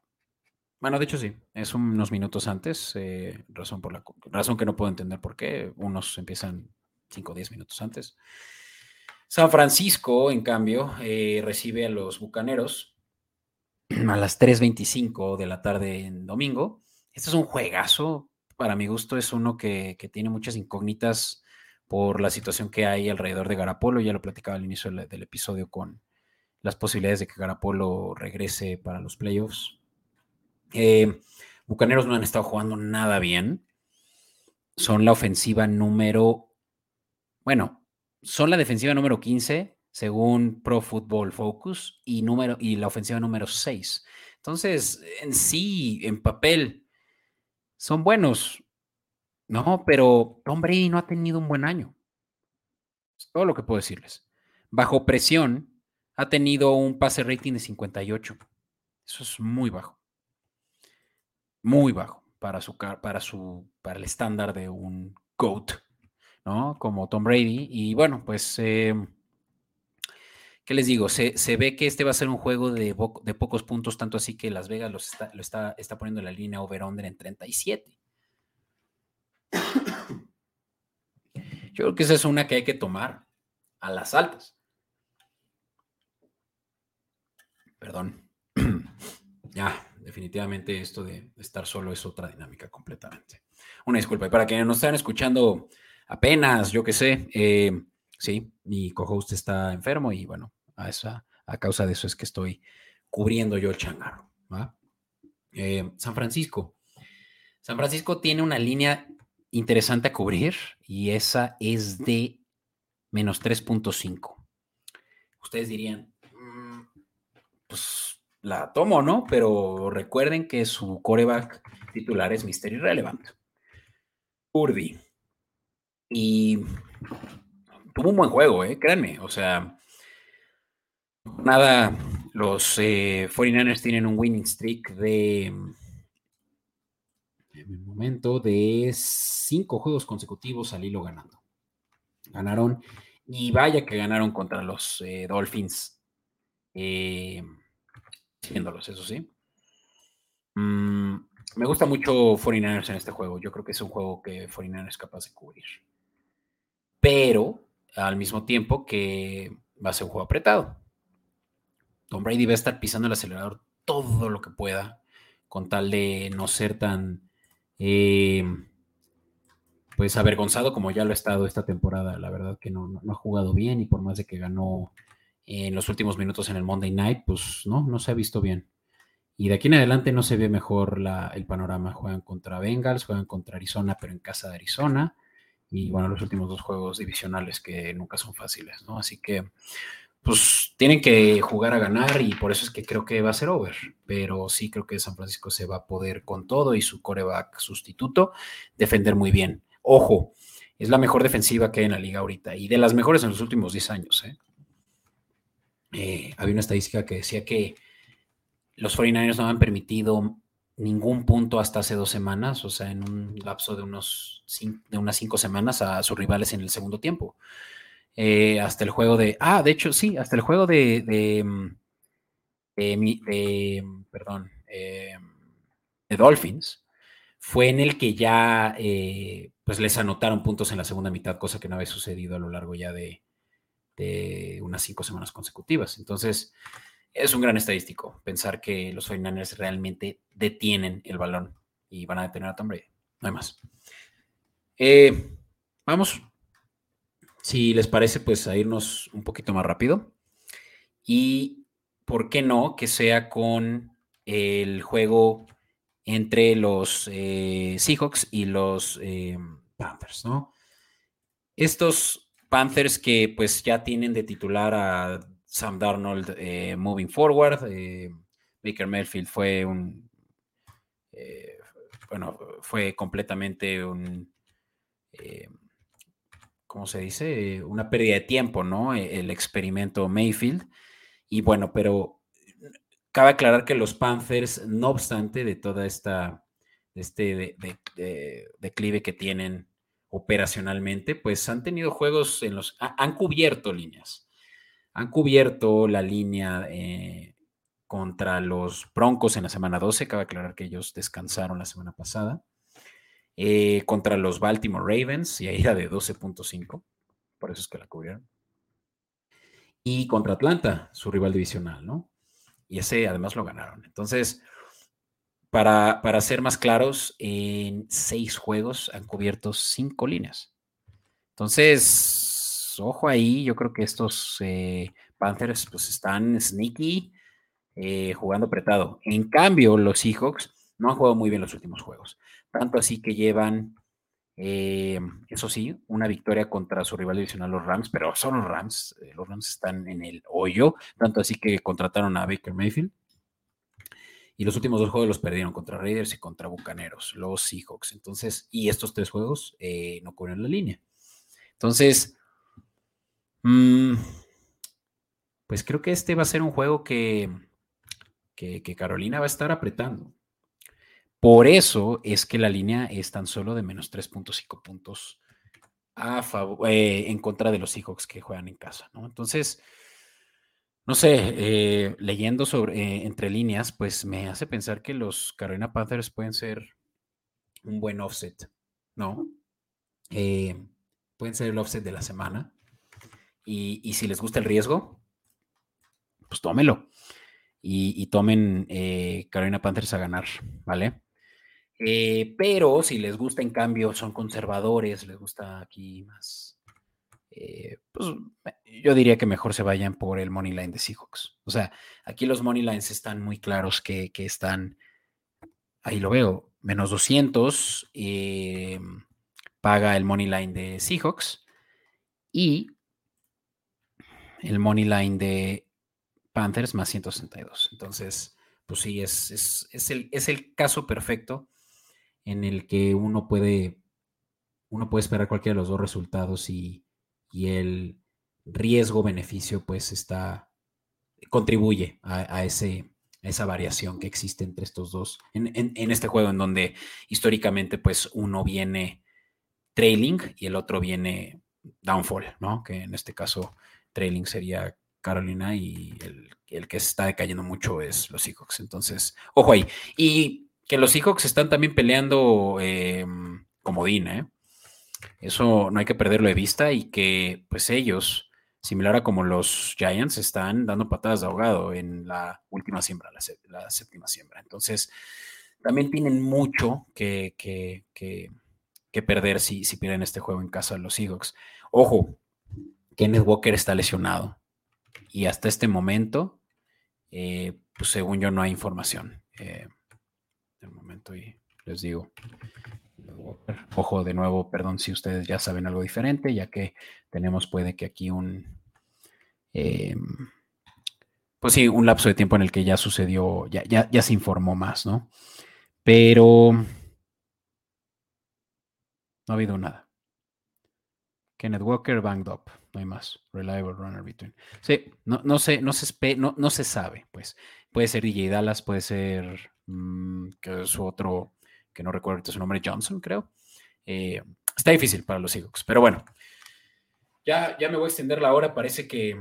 bueno, de hecho sí, es unos minutos antes, eh, razón, por la, razón que no puedo entender por qué, unos empiezan 5 o 10 minutos antes. San Francisco, en cambio, eh, recibe a los Bucaneros [clears throat] a las 3.25 de la tarde en domingo. Este es un juegazo, para mi gusto es uno que, tiene muchas incógnitas por la situación que hay alrededor de Garapolo, ya lo platicaba al inicio del, del episodio con las posibilidades de que Garapolo regrese para los playoffs eh, Bucaneros no han estado jugando nada bien. Son la ofensiva número, bueno, son la defensiva número 15 según Pro Football Focus y, número, y la ofensiva número 6. Entonces, en sí, en papel, son buenos, ¿no? Pero Tom Brady no ha tenido un buen año. Es todo lo que puedo decirles. Bajo presión, ha tenido un pase rating de 58. Eso es muy bajo muy bajo para su, para su, para el estándar de un GOAT, ¿no? Como Tom Brady. Y bueno, pues, em, ¿qué les digo? Se, ve que este va a ser un juego de, de pocos puntos, tanto así que Las Vegas lo está, está poniendo la línea over-under en 37. Yo creo que esa es una que hay que tomar a las altas. Perdón. [clears throat] ya, definitivamente esto de estar solo es otra dinámica completamente. Una disculpa. Y para quienes nos están escuchando apenas, yo qué sé, eh, sí, mi co-host está enfermo y bueno, a, esa, a causa de eso es que estoy cubriendo yo changarro. Eh, San Francisco. San Francisco tiene una línea interesante a cubrir y esa es de menos 3.5. Ustedes dirían, mm, pues la tomo, ¿no? Pero recuerden que su coreback titular es Mister Irrelevant. Urdi. Y tuvo un buen juego, ¿eh? Créanme. O sea, nada, los 49ers eh, tienen un winning streak de. En el momento de cinco juegos consecutivos al hilo ganando. Ganaron, y vaya que ganaron contra los eh, Dolphins. Eh, eso sí. Mm, me gusta mucho 49ers en este juego. Yo creo que es un juego que 49ers es capaz de cubrir. Pero al mismo tiempo que va a ser un juego apretado. Tom Brady va a estar pisando el acelerador todo lo que pueda con tal de no ser tan eh, pues avergonzado como ya lo ha estado esta temporada. La verdad que no, no ha jugado bien y por más de que ganó en los últimos minutos en el Monday Night, pues no, no se ha visto bien. Y de aquí en adelante no se ve mejor el panorama. Juegan contra Bengals, juegan contra Arizona, pero en casa de Arizona. Y bueno, los últimos dos juegos divisionales que nunca son fáciles, ¿no? Así que, pues tienen que jugar a ganar y por eso es que creo que va a ser over. Pero sí creo que San Francisco se va a poder con todo y su coreback sustituto defender muy bien. Ojo, es la mejor defensiva que hay en la liga ahorita y de las mejores en los últimos 10 años, ¿eh? Eh, había una estadística que decía que los 49ers no han permitido ningún punto hasta hace dos semanas, o sea, en un lapso de, unos de unas cinco semanas a sus rivales en el segundo tiempo. Eh, hasta el juego de, ah, de hecho, sí, hasta el juego de, de, de, perdón, eh, de Dolphins, fue en el que ya, pues les anotaron puntos en la segunda mitad, cosa que no había sucedido a lo largo ya de, de unas cinco semanas consecutivas. Entonces, es un gran estadístico pensar que los 49ers realmente detienen el balón y van a detener a Tom Brady. No hay más. Eh, vamos, si les parece, pues a irnos un poquito más rápido. Y, ¿por qué no? Que sea con el juego entre los eh, Seahawks y los eh, Panthers, ¿no? Estos Panthers que pues ya tienen de titular a Sam Darnold eh, moving forward. Baker Mayfield fue un, bueno, fue completamente un, ¿cómo se dice? Una pérdida de tiempo, ¿no? E, el experimento Mayfield. Y bueno, pero cabe aclarar que los Panthers, no obstante de toda esta, este declive que tienen operacionalmente, pues han tenido juegos en los, han cubierto líneas han cubierto la línea eh, contra los Broncos en la semana 12. Cabe aclarar que ellos descansaron la semana pasada. Eh, contra los Baltimore Ravens, y ahí era de 12.5. Por eso es que la cubrieron. Y contra Atlanta, su rival divisional, ¿no? Y ese además lo ganaron. Entonces, para, para ser más claros, en seis juegos han cubierto cinco líneas. Entonces, ojo ahí, yo creo que estos eh, Panthers pues están sneaky, eh, jugando apretado. En cambio, los Seahawks no han jugado muy bien los últimos juegos. Tanto así que llevan, eh, eso sí, una victoria contra su rival divisional, los Rams, pero son los Rams. los Rams están en el hoyo. Tanto así que contrataron a Baker Mayfield. Y los últimos dos juegos los perdieron contra Raiders y contra Bucaneros, los Seahawks. Entonces, y estos tres juegos no cubren la línea. Entonces, Mm, pues creo que este va a ser un juego que, que, Carolina va a estar apretando. Por eso es que la línea es tan solo de menos 3.5 puntos a favor, eh, en contra de los Seahawks que juegan en casa, ¿no? Entonces, no sé, eh, leyendo sobre eh, entre líneas, pues me hace pensar que los Carolina Panthers pueden ser un buen offset, ¿no? pueden ser el offset de la semana. Y, si les gusta el riesgo, pues tómelo. Y, tomen Carolina Panthers a ganar, ¿vale? Eh, pero si les gusta, en cambio, son conservadores, les gusta aquí más. Eh, pues yo diría que mejor se vayan por el money line de Seahawks. O sea, aquí los money lines están muy claros que, que están, ahí lo veo, menos 200, paga el money line de Seahawks y el money line de Panthers más 162. Entonces, pues sí, es, es, el, es el caso perfecto en el que uno puede, uno puede esperar cualquiera de los dos resultados y, el riesgo-beneficio pues está, contribuye a, ese, esa variación que existe entre estos dos, en, en, este juego en donde históricamente pues uno viene trailing y el otro viene downfall, ¿no? Que en este caso trailing sería Carolina y el, que está decayendo mucho es los Seahawks. Entonces, ojo ahí. Y que los Seahawks están también peleando eh, comodín, ¿eh? Eso no hay que perderlo de vista y que pues ellos, similar a como los Giants, están dando patadas de ahogado en la última siembra, la, séptima siembra. Entonces, también tienen mucho que, que, perder si, si pierden este juego en casa de los Seahawks. Ojo, Kenneth Walker está lesionado. Y hasta este momento, eh, pues según yo, no hay información. Eh, de momento, y les digo. Ojo, de nuevo, perdón si ustedes ya saben algo diferente, ya que tenemos, puede que aquí un. Eh, pues sí, un lapso de tiempo en el que ya sucedió, ya, ya, ya se informó más, ¿no? Pero no ha habido nada. Kenneth Walker banged up no hay más. Reliable runner between. Sí, no, no, se, no, se, no, no se sabe, pues. Puede ser DJ Dallas, puede ser mm, que es otro, que no recuerdo su nombre, Johnson, creo. Eh, está difícil para los Seahawks, pero bueno. Ya, ya me voy a extender la hora. Parece que,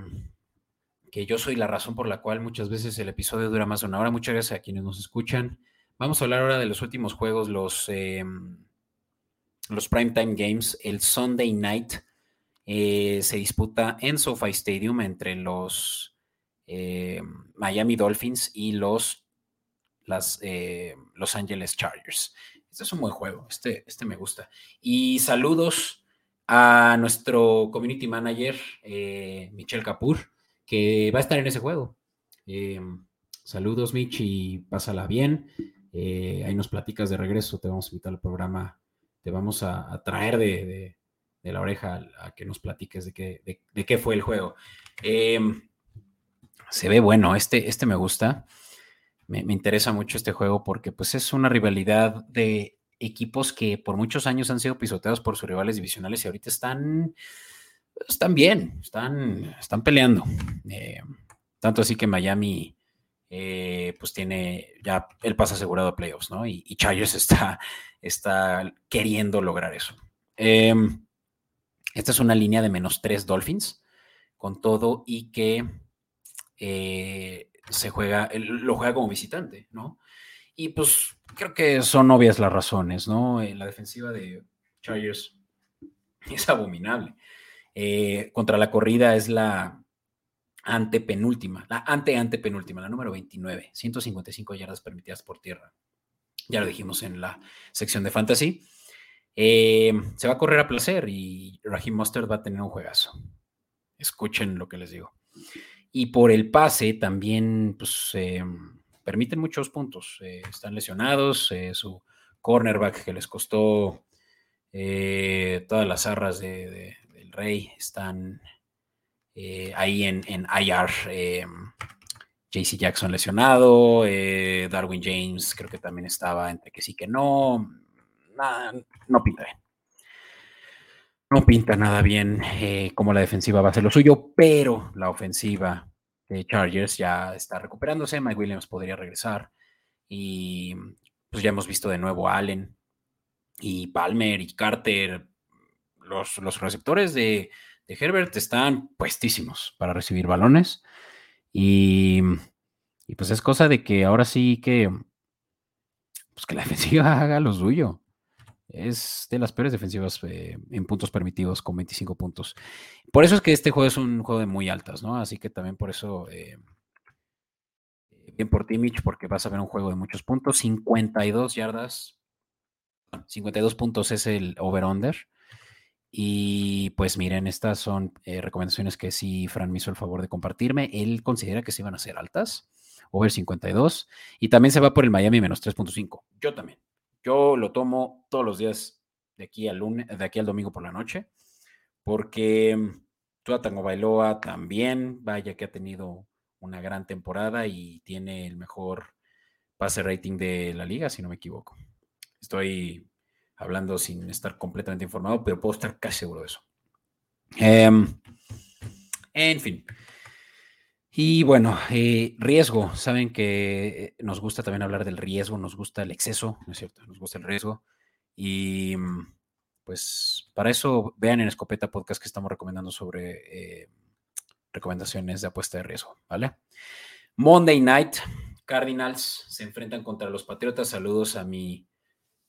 que yo soy la razón por la cual muchas veces el episodio dura más de una hora. Muchas gracias a quienes nos escuchan. Vamos a hablar ahora de los últimos juegos, los, eh, los Primetime Games, el Sunday Night eh, se disputa en SoFi Stadium entre los eh, Miami Dolphins y los las, Los Angeles Chargers. Este es un buen juego, este, este me gusta. Y saludos a nuestro community manager, Michelle Capur, que va a estar en ese juego. saludos, Mitch, y pásala bien. ahí nos platicas de regreso, te vamos a invitar al programa, te vamos a, traer de de la oreja a, que nos platiques de qué, de, qué fue el juego. Se ve bueno, este, este me gusta. Me, interesa mucho este juego porque pues es una rivalidad de equipos que por muchos años han sido pisoteados por sus rivales divisionales y ahorita están, están bien, están, están peleando. Em, tanto así que Miami eh, pues tiene ya el paso asegurado a playoffs, ¿no? Y, y [laughs] está, está queriendo lograr eso. Em, esta es una línea de menos tres Dolphins, con todo y que eh, se juega, lo juega como visitante, ¿no? Y pues creo que son obvias las razones, ¿no? Eh, la defensiva de Chargers [laughs] es abominable. Eh, contra la corrida es la antepenúltima, la ante-antepenúltima, la número 29, 155 yardas permitidas por tierra. Ya lo dijimos en la sección de fantasy. Eh, se va a correr a placer y Raheem Mustard va a tener un juegazo. Escuchen lo que les digo. Y por el pase también pues, permiten muchos puntos. Eh, están lesionados. Eh, su cornerback que les costó todas las arras del Rey están ahí en, en IR. JC Jackson lesionado. Darwin James creo que también estaba entre que sí que no no pinta bien. No pinta nada bien eh, como la defensiva va a ser lo suyo, pero la ofensiva de Chargers ya está recuperándose. Mike Williams podría regresar. Y pues ya hemos visto de nuevo a Allen y Palmer y Carter. Los, los receptores de, Herbert están puestísimos para recibir balones. Y, y, pues es cosa de que ahora sí que, pues que la [laughs] defensiva haga lo suyo. Es de las peores defensivas eh, en puntos permitidos con 25 puntos. Por eso es que este juego es un juego de muy altas, ¿no? Así que también por eso, eh, bien por ti, Mitch, porque vas a ver un juego de muchos puntos. 52 yardas, 52 puntos es el over-under. Y pues miren, estas son eh, recomendaciones que sí Fran me hizo el favor de compartirme. Él considera que se iban a ser altas, over 52. Y también se va por el Miami menos 3.5. Yo también. Yo lo tomo todos los días de aquí al lunes, de aquí al domingo por la noche, porque mm, Tua Tango Bailoa también, vaya que ha tenido una gran temporada y tiene el mejor pase rating de la liga, si no me equivoco. Estoy hablando sin estar completamente informado, pero puedo estar casi seguro de eso. Em, en fin, y bueno, eh, riesgo. Saben que nos gusta también hablar del riesgo, nos gusta el exceso, ¿no es cierto? Nos gusta el riesgo. Y mm, pues para eso vean en Escopeta Podcast que estamos recomendando sobre eh, recomendaciones de apuesta de riesgo, ¿vale? Monday Night, Cardinals se enfrentan contra los Patriotas. Saludos a mi,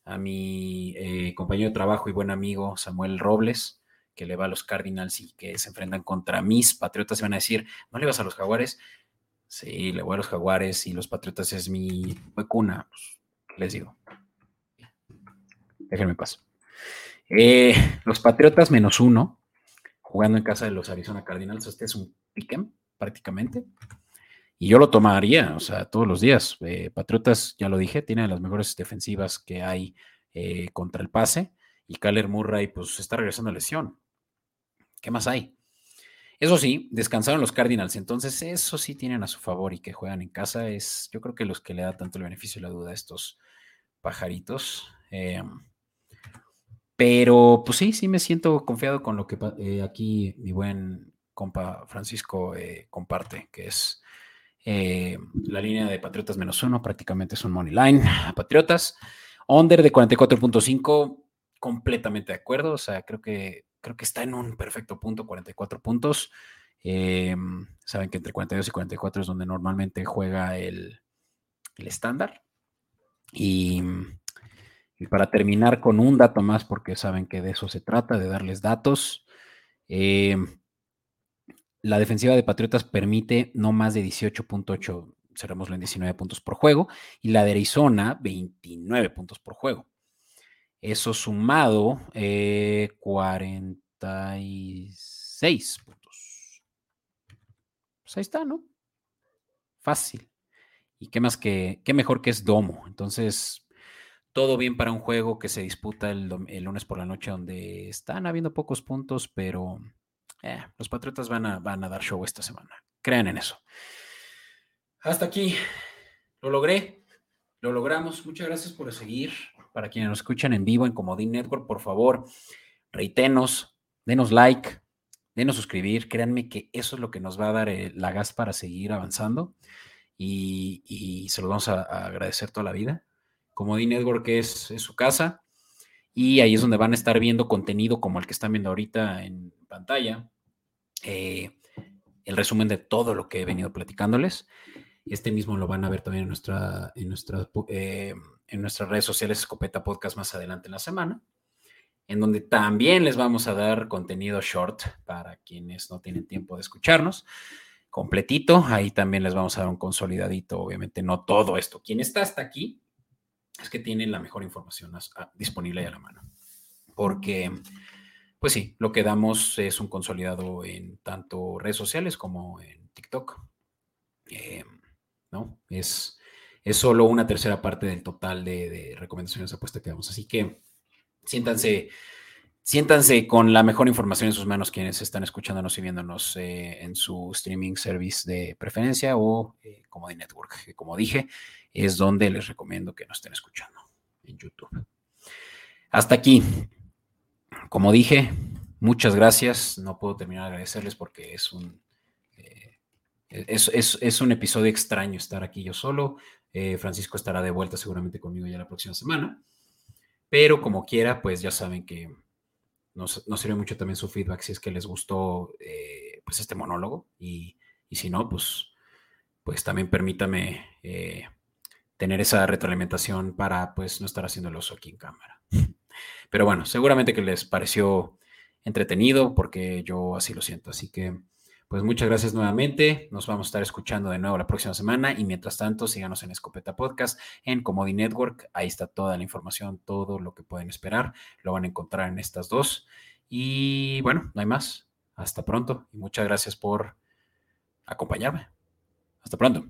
a mi eh, compañero de trabajo y buen amigo Samuel Robles que le va a los Cardinals y que se enfrentan contra mis Patriotas, y van a decir, ¿no le vas a los Jaguares? Sí, le voy a los Jaguares y los Patriotas es mi cuna. Pues, les digo? Déjenme paso. Eh, los Patriotas menos uno, jugando en casa de los Arizona Cardinals. Este es un piquen, prácticamente. Y yo lo tomaría, o sea, todos los días. Eh, Patriotas, ya lo dije, tiene las mejores defensivas que hay eh, contra el pase. Y Kyler Murray, pues, está regresando a lesión. ¿Qué más hay? Eso sí, descansaron los Cardinals, entonces eso sí tienen a su favor y que juegan en casa es, yo creo que los que le da tanto el beneficio y la duda a estos pajaritos. Em, pero pues sí, sí me siento confiado con lo que eh, aquí mi buen compa Francisco eh, comparte, que es eh, la línea de Patriotas menos uno, prácticamente es un money line. Patriotas, under de 44.5, completamente de acuerdo, o sea, creo que creo que está en un perfecto punto, 44 puntos. Em, saben que entre 42 y 44 es donde normalmente juega el, estándar. Y, para terminar con un dato más, porque saben que de eso se trata, de darles datos. Em, la defensiva de Patriotas permite no más de 18.8, cerrémoslo en 19 puntos por juego, y la de Arizona 29 puntos por juego. Eso sumado, 46 eh, puntos. Pues ahí está, ¿no? Fácil. Y qué más que, qué mejor que es domo. Entonces, todo bien para un juego que se disputa el, lunes por la noche, donde están habiendo pocos puntos, pero eh, los Patriotas van a, van a dar show esta semana. Crean en eso. Hasta aquí. Lo logré. Lo logramos. Muchas gracias por seguir. Para quienes nos escuchan en vivo en Comodín Network, por favor, reitenos, denos like, denos suscribir. Créanme que eso es lo que nos va a dar eh, la gas para seguir avanzando y, se lo vamos a, agradecer toda la vida. Comodín Network es, es, su casa y ahí es donde van a estar viendo contenido como el que están viendo ahorita en pantalla. Eh, el resumen de todo lo que he venido platicándoles. Este mismo lo van a ver también en, nuestra, en, nuestra, eh, en nuestras redes sociales Escopeta Podcast más adelante en la semana, en donde también les vamos a dar contenido short para quienes no tienen tiempo de escucharnos completito. Ahí también les vamos a dar un consolidadito, obviamente no todo esto. Quien está hasta aquí es que tiene la mejor información disponible a la mano. Porque, pues sí, lo que damos es un consolidado en tanto redes sociales como en TikTok. Em, ¿No? Es, es solo una tercera parte del total de, de recomendaciones de apuesta que damos. Así que siéntanse Siéntanse con la mejor información en sus manos quienes están escuchándonos y viéndonos eh, en su streaming service de preferencia o eh, como de network, que como dije, es donde les recomiendo que nos estén escuchando en YouTube. Hasta aquí. Como dije, muchas gracias. No puedo terminar de agradecerles porque es un, es, un episodio extraño estar aquí yo solo. Francisco estará de vuelta seguramente conmigo ya la próxima semana. Pero como quiera, pues ya saben que nos, sirve mucho también su feedback si es que les gustó eh, pues este monólogo y, si no, pues, pues también permítame eh, tener esa retroalimentación para pues no estar haciendo el oso aquí en cámara. [laughs] Pero bueno, seguramente que les pareció entretenido porque yo así lo siento. Así que pues muchas gracias nuevamente. Nos vamos a estar escuchando de nuevo la próxima semana y mientras tanto síganos en Escopeta Podcast, en Comodi Network. Ahí está toda la información, todo lo que pueden esperar. Lo van a encontrar en estas dos. Y bueno, no hay más. Hasta pronto y muchas gracias por acompañarme. Hasta pronto.